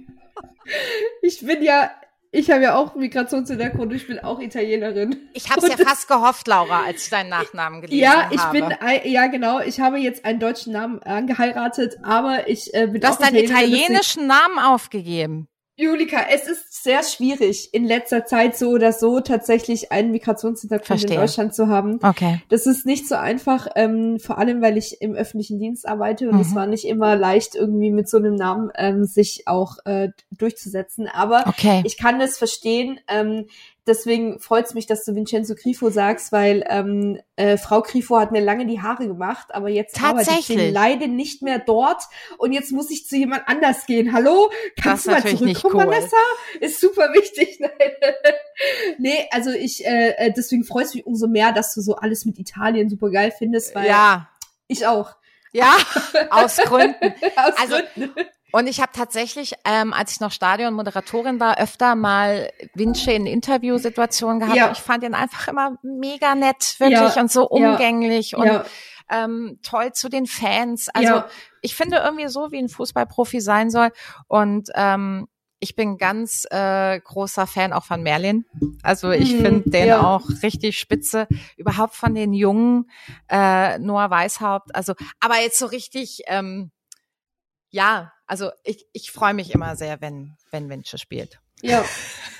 ich bin ja, ich habe ja auch Migrationshintergrund, ich bin auch Italienerin. Ich habe es ja fast gehofft, Laura, als ich deinen Nachnamen gelesen ja, habe. Ja, ich bin, ja genau, ich habe jetzt einen deutschen Namen angeheiratet, aber ich äh, bin du auch Du hast deinen italienischen Namen aufgegeben. Julika, es ist sehr schwierig, in letzter Zeit so oder so tatsächlich einen Migrationshintergrund Verstehe. in Deutschland zu haben. Okay. Das ist nicht so einfach, ähm, vor allem, weil ich im öffentlichen Dienst arbeite und mhm. es war nicht immer leicht, irgendwie mit so einem Namen ähm, sich auch äh, durchzusetzen. Aber okay. ich kann das verstehen. Ähm, deswegen freut es mich, dass du Vincenzo Grifo sagst, weil ähm, äh, Frau Grifo hat mir lange die Haare gemacht, aber jetzt arbeite ich leider nicht mehr dort und jetzt muss ich zu jemand anders gehen. Hallo, kannst du mal zurückkommen, cool. Vanessa? Ist super wichtig. nee, also ich, äh, äh deswegen freut es mich umso mehr, dass du so alles mit Italien super geil findest, weil ja. ich auch. Ja, aus Gründen. aus also, Gründen. Und ich habe tatsächlich, ähm, als ich noch Stadionmoderatorin war, öfter mal Vinci in Interviewsituationen gehabt. Ja. Ich fand ihn einfach immer mega nett, wirklich ja. und so umgänglich ja. und ähm, toll zu den Fans. Also ich finde irgendwie so, wie ein Fußballprofi sein soll. Und ähm, ich bin ganz äh, großer Fan auch von Merlin. Also ich mhm, finde den ja. auch richtig spitze. Überhaupt von den Jungen, äh, Noah Weishaupt. Also, aber jetzt so richtig, ähm, ja, also ich, ich freue mich immer sehr, wenn, wenn Vince spielt. Ja,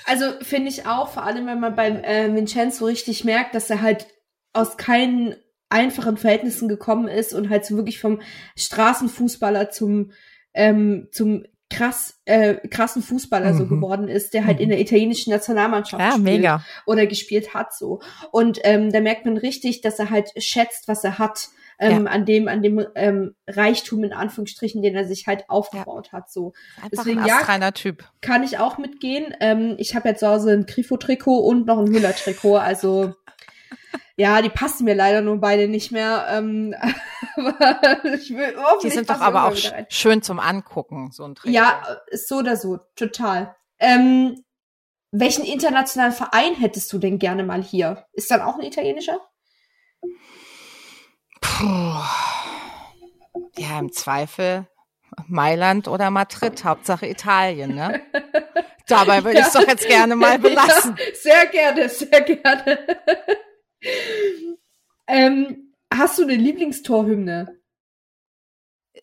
also finde ich auch, vor allem wenn man beim äh, Vincenzo richtig merkt, dass er halt aus keinen einfachen Verhältnissen gekommen ist und halt so wirklich vom Straßenfußballer zum ähm, zum krass äh, krassen Fußballer mhm. so geworden ist, der halt mhm. in der italienischen Nationalmannschaft ja, spielt mega. oder gespielt hat so. Und ähm, da merkt man richtig, dass er halt schätzt, was er hat ähm, ja. an dem, an dem ähm, Reichtum in Anführungsstrichen, den er sich halt aufgebaut ja. hat. So. Einfach Deswegen ein ja, Typ. kann ich auch mitgehen. Ähm, ich habe jetzt zu Hause ein Grifo-Trikot und noch ein Müller-Trikot, also ja, die passen mir leider nur beide nicht mehr. Ähm, aber ich will die sind doch aber auch schön zum Angucken, so ein Trikot. Ja, so oder so, total. Ähm, welchen internationalen Verein hättest du denn gerne mal hier? Ist dann auch ein italienischer? Puh. Ja, im Zweifel Mailand oder Madrid, Hauptsache Italien, ne? Dabei würde ja. ich es doch jetzt gerne mal belassen. Ja, sehr gerne, sehr gerne. ähm, hast du eine Lieblingstorhymne?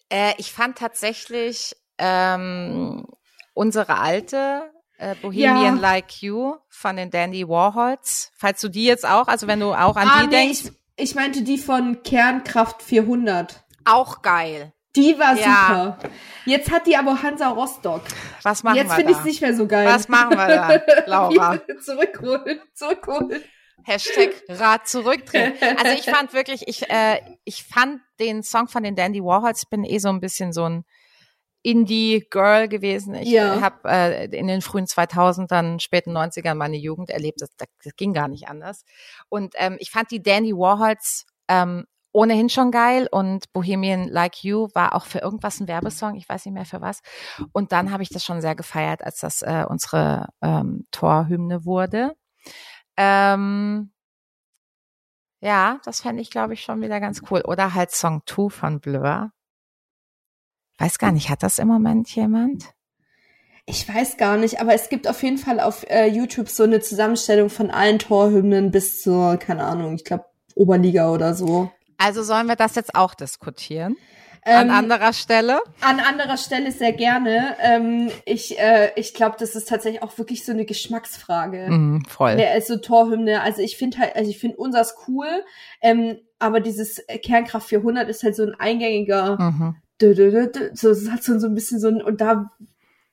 Äh, ich fand tatsächlich ähm, unsere alte äh, Bohemian ja. Like You von den Dandy Warhols. Falls du die jetzt auch, also wenn du auch an ah, die nee, denkst. Ich ich meinte die von Kernkraft 400. Auch geil. Die war ja. super. Jetzt hat die aber Hansa Rostock. Was machen Jetzt wir finde ich es nicht mehr so geil. Was machen wir da, Laura? zurückholen, zurückholen. Hashtag Rad zurückdrehen. Also ich fand wirklich, ich, äh, ich fand den Song von den Dandy Warhols, bin eh so ein bisschen so ein Indie-Girl gewesen. Ich ja. habe äh, in den frühen 2000ern, späten 90ern meine Jugend erlebt. Das, das ging gar nicht anders. Und ähm, ich fand die Dandy Warhols ähm, ohnehin schon geil und Bohemian Like You war auch für irgendwas ein Werbesong, ich weiß nicht mehr für was. Und dann habe ich das schon sehr gefeiert, als das äh, unsere ähm, Torhymne wurde. Ähm, ja, das fände ich, glaube ich, schon wieder ganz cool. Oder halt Song 2 von Blur. Weiß gar nicht, hat das im Moment jemand? Ich weiß gar nicht, aber es gibt auf jeden Fall auf äh, YouTube so eine Zusammenstellung von allen Torhymnen bis zur, keine Ahnung, ich glaube Oberliga oder so. Also sollen wir das jetzt auch diskutieren? An ähm, anderer Stelle? An anderer Stelle sehr gerne. Ähm, ich äh, ich glaube, das ist tatsächlich auch wirklich so eine Geschmacksfrage. Mm, voll. Der ist so Torhymne. Also ich finde halt, also ich finde unsers cool, ähm, aber dieses Kernkraft 400 ist halt so ein eingängiger. Mhm. So, es hat so, so ein bisschen so ein, und da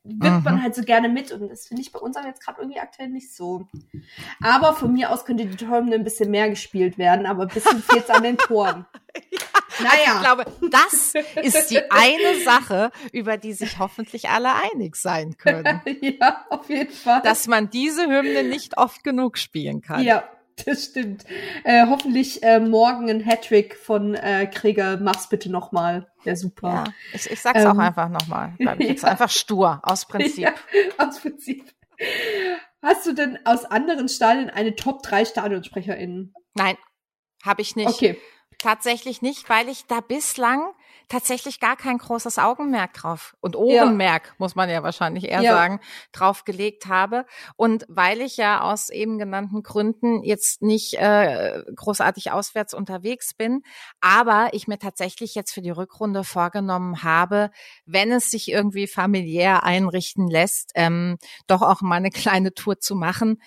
wirkt mhm. man halt so gerne mit und das finde ich bei uns aber jetzt gerade irgendwie aktuell nicht so. Aber von mir aus könnte die Torhymne ein bisschen mehr gespielt werden, aber ein bisschen fehlt an den Toren. ja, naja. Also ich glaube, das ist die eine Sache, über die sich hoffentlich alle einig sein können. ja, auf jeden Fall. Dass man diese Hymne nicht oft genug spielen kann. Ja, das stimmt. Äh, hoffentlich äh, morgen ein Hattrick von äh, Krieger. Mach's bitte nochmal. Wäre super. Ja, ich, ich sag's ähm, auch einfach nochmal. Bleib ich jetzt ja. einfach stur, aus Prinzip. Ja, aus Prinzip. Hast du denn aus anderen Stadien eine Top 3 StadionsprecherInnen? Nein, habe ich nicht. Okay. Tatsächlich nicht, weil ich da bislang tatsächlich gar kein großes Augenmerk drauf und Ohrenmerk, ja. muss man ja wahrscheinlich eher ja. sagen, drauf gelegt habe. Und weil ich ja aus eben genannten Gründen jetzt nicht äh, großartig auswärts unterwegs bin, aber ich mir tatsächlich jetzt für die Rückrunde vorgenommen habe, wenn es sich irgendwie familiär einrichten lässt, ähm, doch auch mal eine kleine Tour zu machen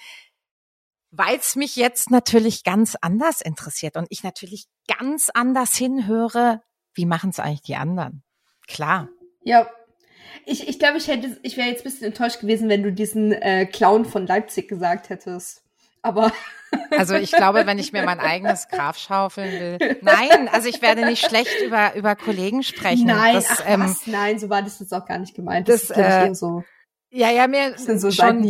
weil es mich jetzt natürlich ganz anders interessiert und ich natürlich ganz anders hinhöre, wie machen es eigentlich die anderen? Klar. Ja. Ich, ich glaube, ich hätte, ich wäre jetzt ein bisschen enttäuscht gewesen, wenn du diesen äh, Clown von Leipzig gesagt hättest. Aber. Also ich glaube, wenn ich mir mein eigenes Graf schaufeln will. Nein, also ich werde nicht schlecht über, über Kollegen sprechen. Nein, das, ach, ähm? Nein, so war das jetzt auch gar nicht gemeint. Das, das ist äh, eher so. Ja, ja, mir so schon.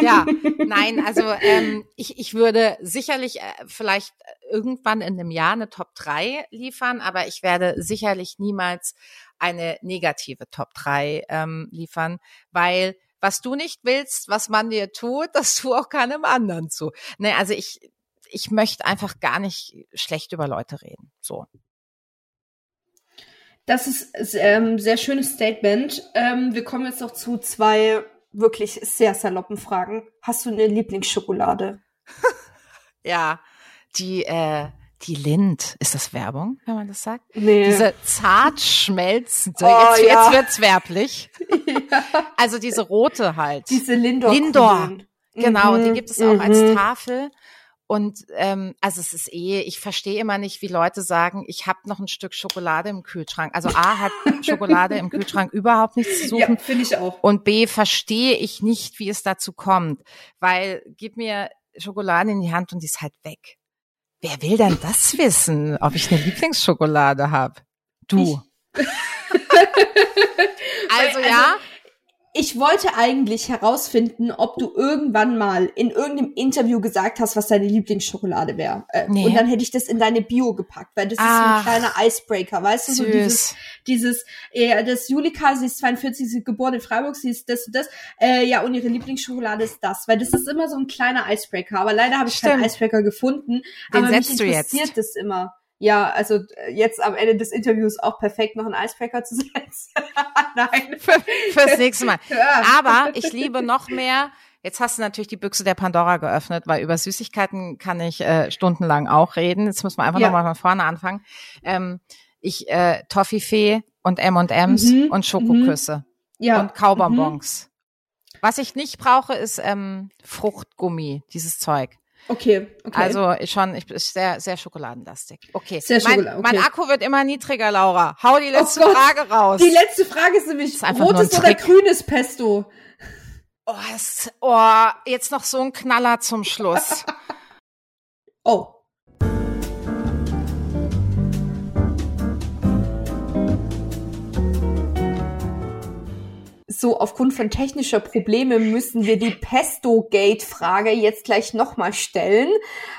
Ja, nein, also ähm, ich, ich würde sicherlich äh, vielleicht irgendwann in einem Jahr eine Top 3 liefern, aber ich werde sicherlich niemals eine negative Top 3 ähm, liefern, weil was du nicht willst, was man dir tut, das tu auch keinem anderen zu. Nee, also ich, ich möchte einfach gar nicht schlecht über Leute reden. So. Das ist ähm, sehr schönes Statement. Ähm, wir kommen jetzt noch zu zwei wirklich sehr saloppen Fragen. Hast du eine Lieblingsschokolade? ja, die äh, die Lind. Ist das Werbung, wenn man das sagt? Nee. Diese zart schmelzende. Oh, jetzt, ja. jetzt wird's werblich. ja. Also diese rote halt. Diese Lindor. Lindor. Genau, mhm. die gibt es auch mhm. als Tafel. Und ähm, also es ist eh, ich verstehe immer nicht, wie Leute sagen, ich habe noch ein Stück Schokolade im Kühlschrank. Also A hat Schokolade im Kühlschrank überhaupt nichts zu suchen. Ja, finde ich auch. Und B verstehe ich nicht, wie es dazu kommt. Weil gib mir Schokolade in die Hand und die ist halt weg. Wer will denn das wissen, ob ich eine Lieblingsschokolade habe? Du. also, also ja, ich wollte eigentlich herausfinden, ob du irgendwann mal in irgendeinem Interview gesagt hast, was deine Lieblingsschokolade wäre. Äh, nee. Und dann hätte ich das in deine Bio gepackt, weil das Ach, ist so ein kleiner Icebreaker, weißt du? So dieses, dieses, äh, das Julika, sie ist 42, sie ist geboren in Freiburg, sie ist das und das. Äh, ja, und ihre Lieblingsschokolade ist das, weil das ist immer so ein kleiner Icebreaker. Aber leider habe ich Stimmt. keinen Icebreaker gefunden. Den aber setzt mich interessiert du jetzt? das immer ja, also äh, jetzt am Ende des Interviews auch perfekt noch einen Icebreaker zu setzen. Nein. Für, fürs nächste Mal. Ja. Aber ich liebe noch mehr. Jetzt hast du natürlich die Büchse der Pandora geöffnet, weil über Süßigkeiten kann ich äh, stundenlang auch reden. Jetzt muss man einfach ja. nochmal von vorne anfangen. Ähm, ich äh, Toffifee und M&M's mhm. und Schokoküsse mhm. ja. und Kaubonbons. Mhm. Was ich nicht brauche, ist ähm, Fruchtgummi, dieses Zeug. Okay, okay. Also schon, ich bin sehr, sehr schokoladenlastig. Okay. Sehr mein, okay. mein Akku wird immer niedriger, Laura. Hau die letzte oh Frage raus. Die letzte Frage ist nämlich, ist rotes oder grünes Pesto? Oh, ist, oh, jetzt noch so ein Knaller zum Schluss. oh. So aufgrund von technischer Probleme müssen wir die Pesto-Gate-Frage jetzt gleich nochmal stellen.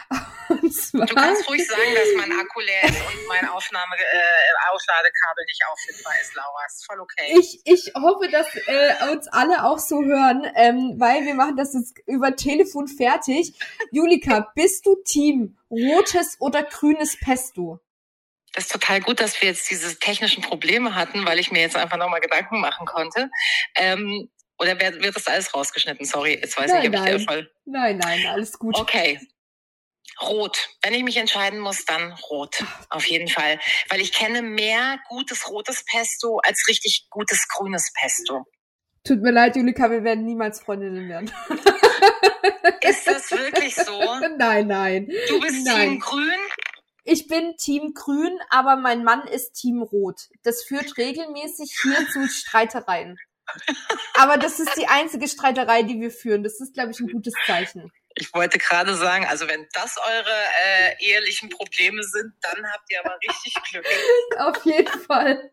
Zwar, du kannst ruhig sagen, dass mein Akku leer ist und mein Aufnahme, äh, Aufladekabel nicht auffindbar ist, Laura. Ist voll okay. Ich, ich hoffe, dass äh, uns alle auch so hören, ähm, weil wir machen das jetzt über Telefon fertig. Julika, bist du Team rotes oder grünes Pesto? Das ist total gut, dass wir jetzt diese technischen Probleme hatten, weil ich mir jetzt einfach nochmal Gedanken machen konnte. Ähm, oder wird, wird das alles rausgeschnitten? Sorry, jetzt weiß nein, ich, ob nein. ich voll. Nein, nein, alles gut. Okay. Rot. Wenn ich mich entscheiden muss, dann rot. Auf jeden Fall. Weil ich kenne mehr gutes rotes Pesto als richtig gutes grünes Pesto. Tut mir leid, Julika, wir werden niemals Freundinnen werden. Ist das wirklich so? Nein, nein. Du bist nein. Team Grün? Ich bin Team Grün, aber mein Mann ist Team Rot. Das führt regelmäßig hier zu Streitereien. Aber das ist die einzige Streiterei, die wir führen. Das ist, glaube ich, ein gutes Zeichen. Ich wollte gerade sagen, also wenn das eure äh, ehelichen Probleme sind, dann habt ihr aber richtig Glück. Auf jeden Fall.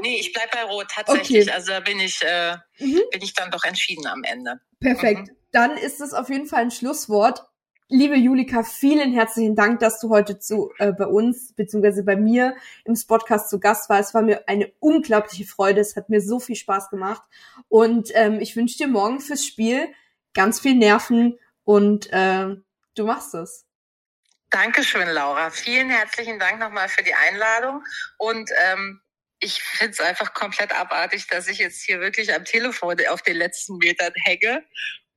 Nee, ich bleib bei Rot tatsächlich. Okay. Also da bin ich, äh, mhm. bin ich dann doch entschieden am Ende. Perfekt. Mhm. Dann ist es auf jeden Fall ein Schlusswort. Liebe Julika, vielen herzlichen Dank, dass du heute zu äh, bei uns beziehungsweise bei mir im Podcast zu Gast warst. Es war mir eine unglaubliche Freude. Es hat mir so viel Spaß gemacht und ähm, ich wünsche dir morgen fürs Spiel ganz viel Nerven und äh, du machst es. Dankeschön, Laura. Vielen herzlichen Dank nochmal für die Einladung und ähm, ich finde es einfach komplett abartig, dass ich jetzt hier wirklich am Telefon auf den letzten Metern hänge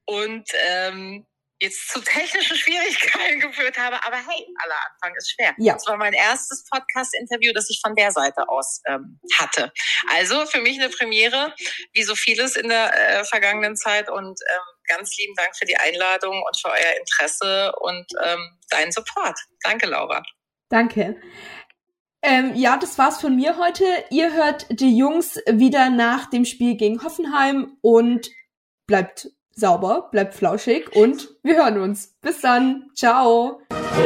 und ähm, jetzt zu technischen Schwierigkeiten geführt habe. Aber hey, aller Anfang ist schwer. Ja. Das war mein erstes Podcast-Interview, das ich von der Seite aus ähm, hatte. Also für mich eine Premiere, wie so vieles in der äh, vergangenen Zeit. Und ähm, ganz lieben Dank für die Einladung und für euer Interesse und ähm, deinen Support. Danke, Laura. Danke. Ähm, ja, das war's von mir heute. Ihr hört die Jungs wieder nach dem Spiel gegen Hoffenheim und bleibt sauber, bleibt flauschig und wir hören uns. Bis dann. Ciao. So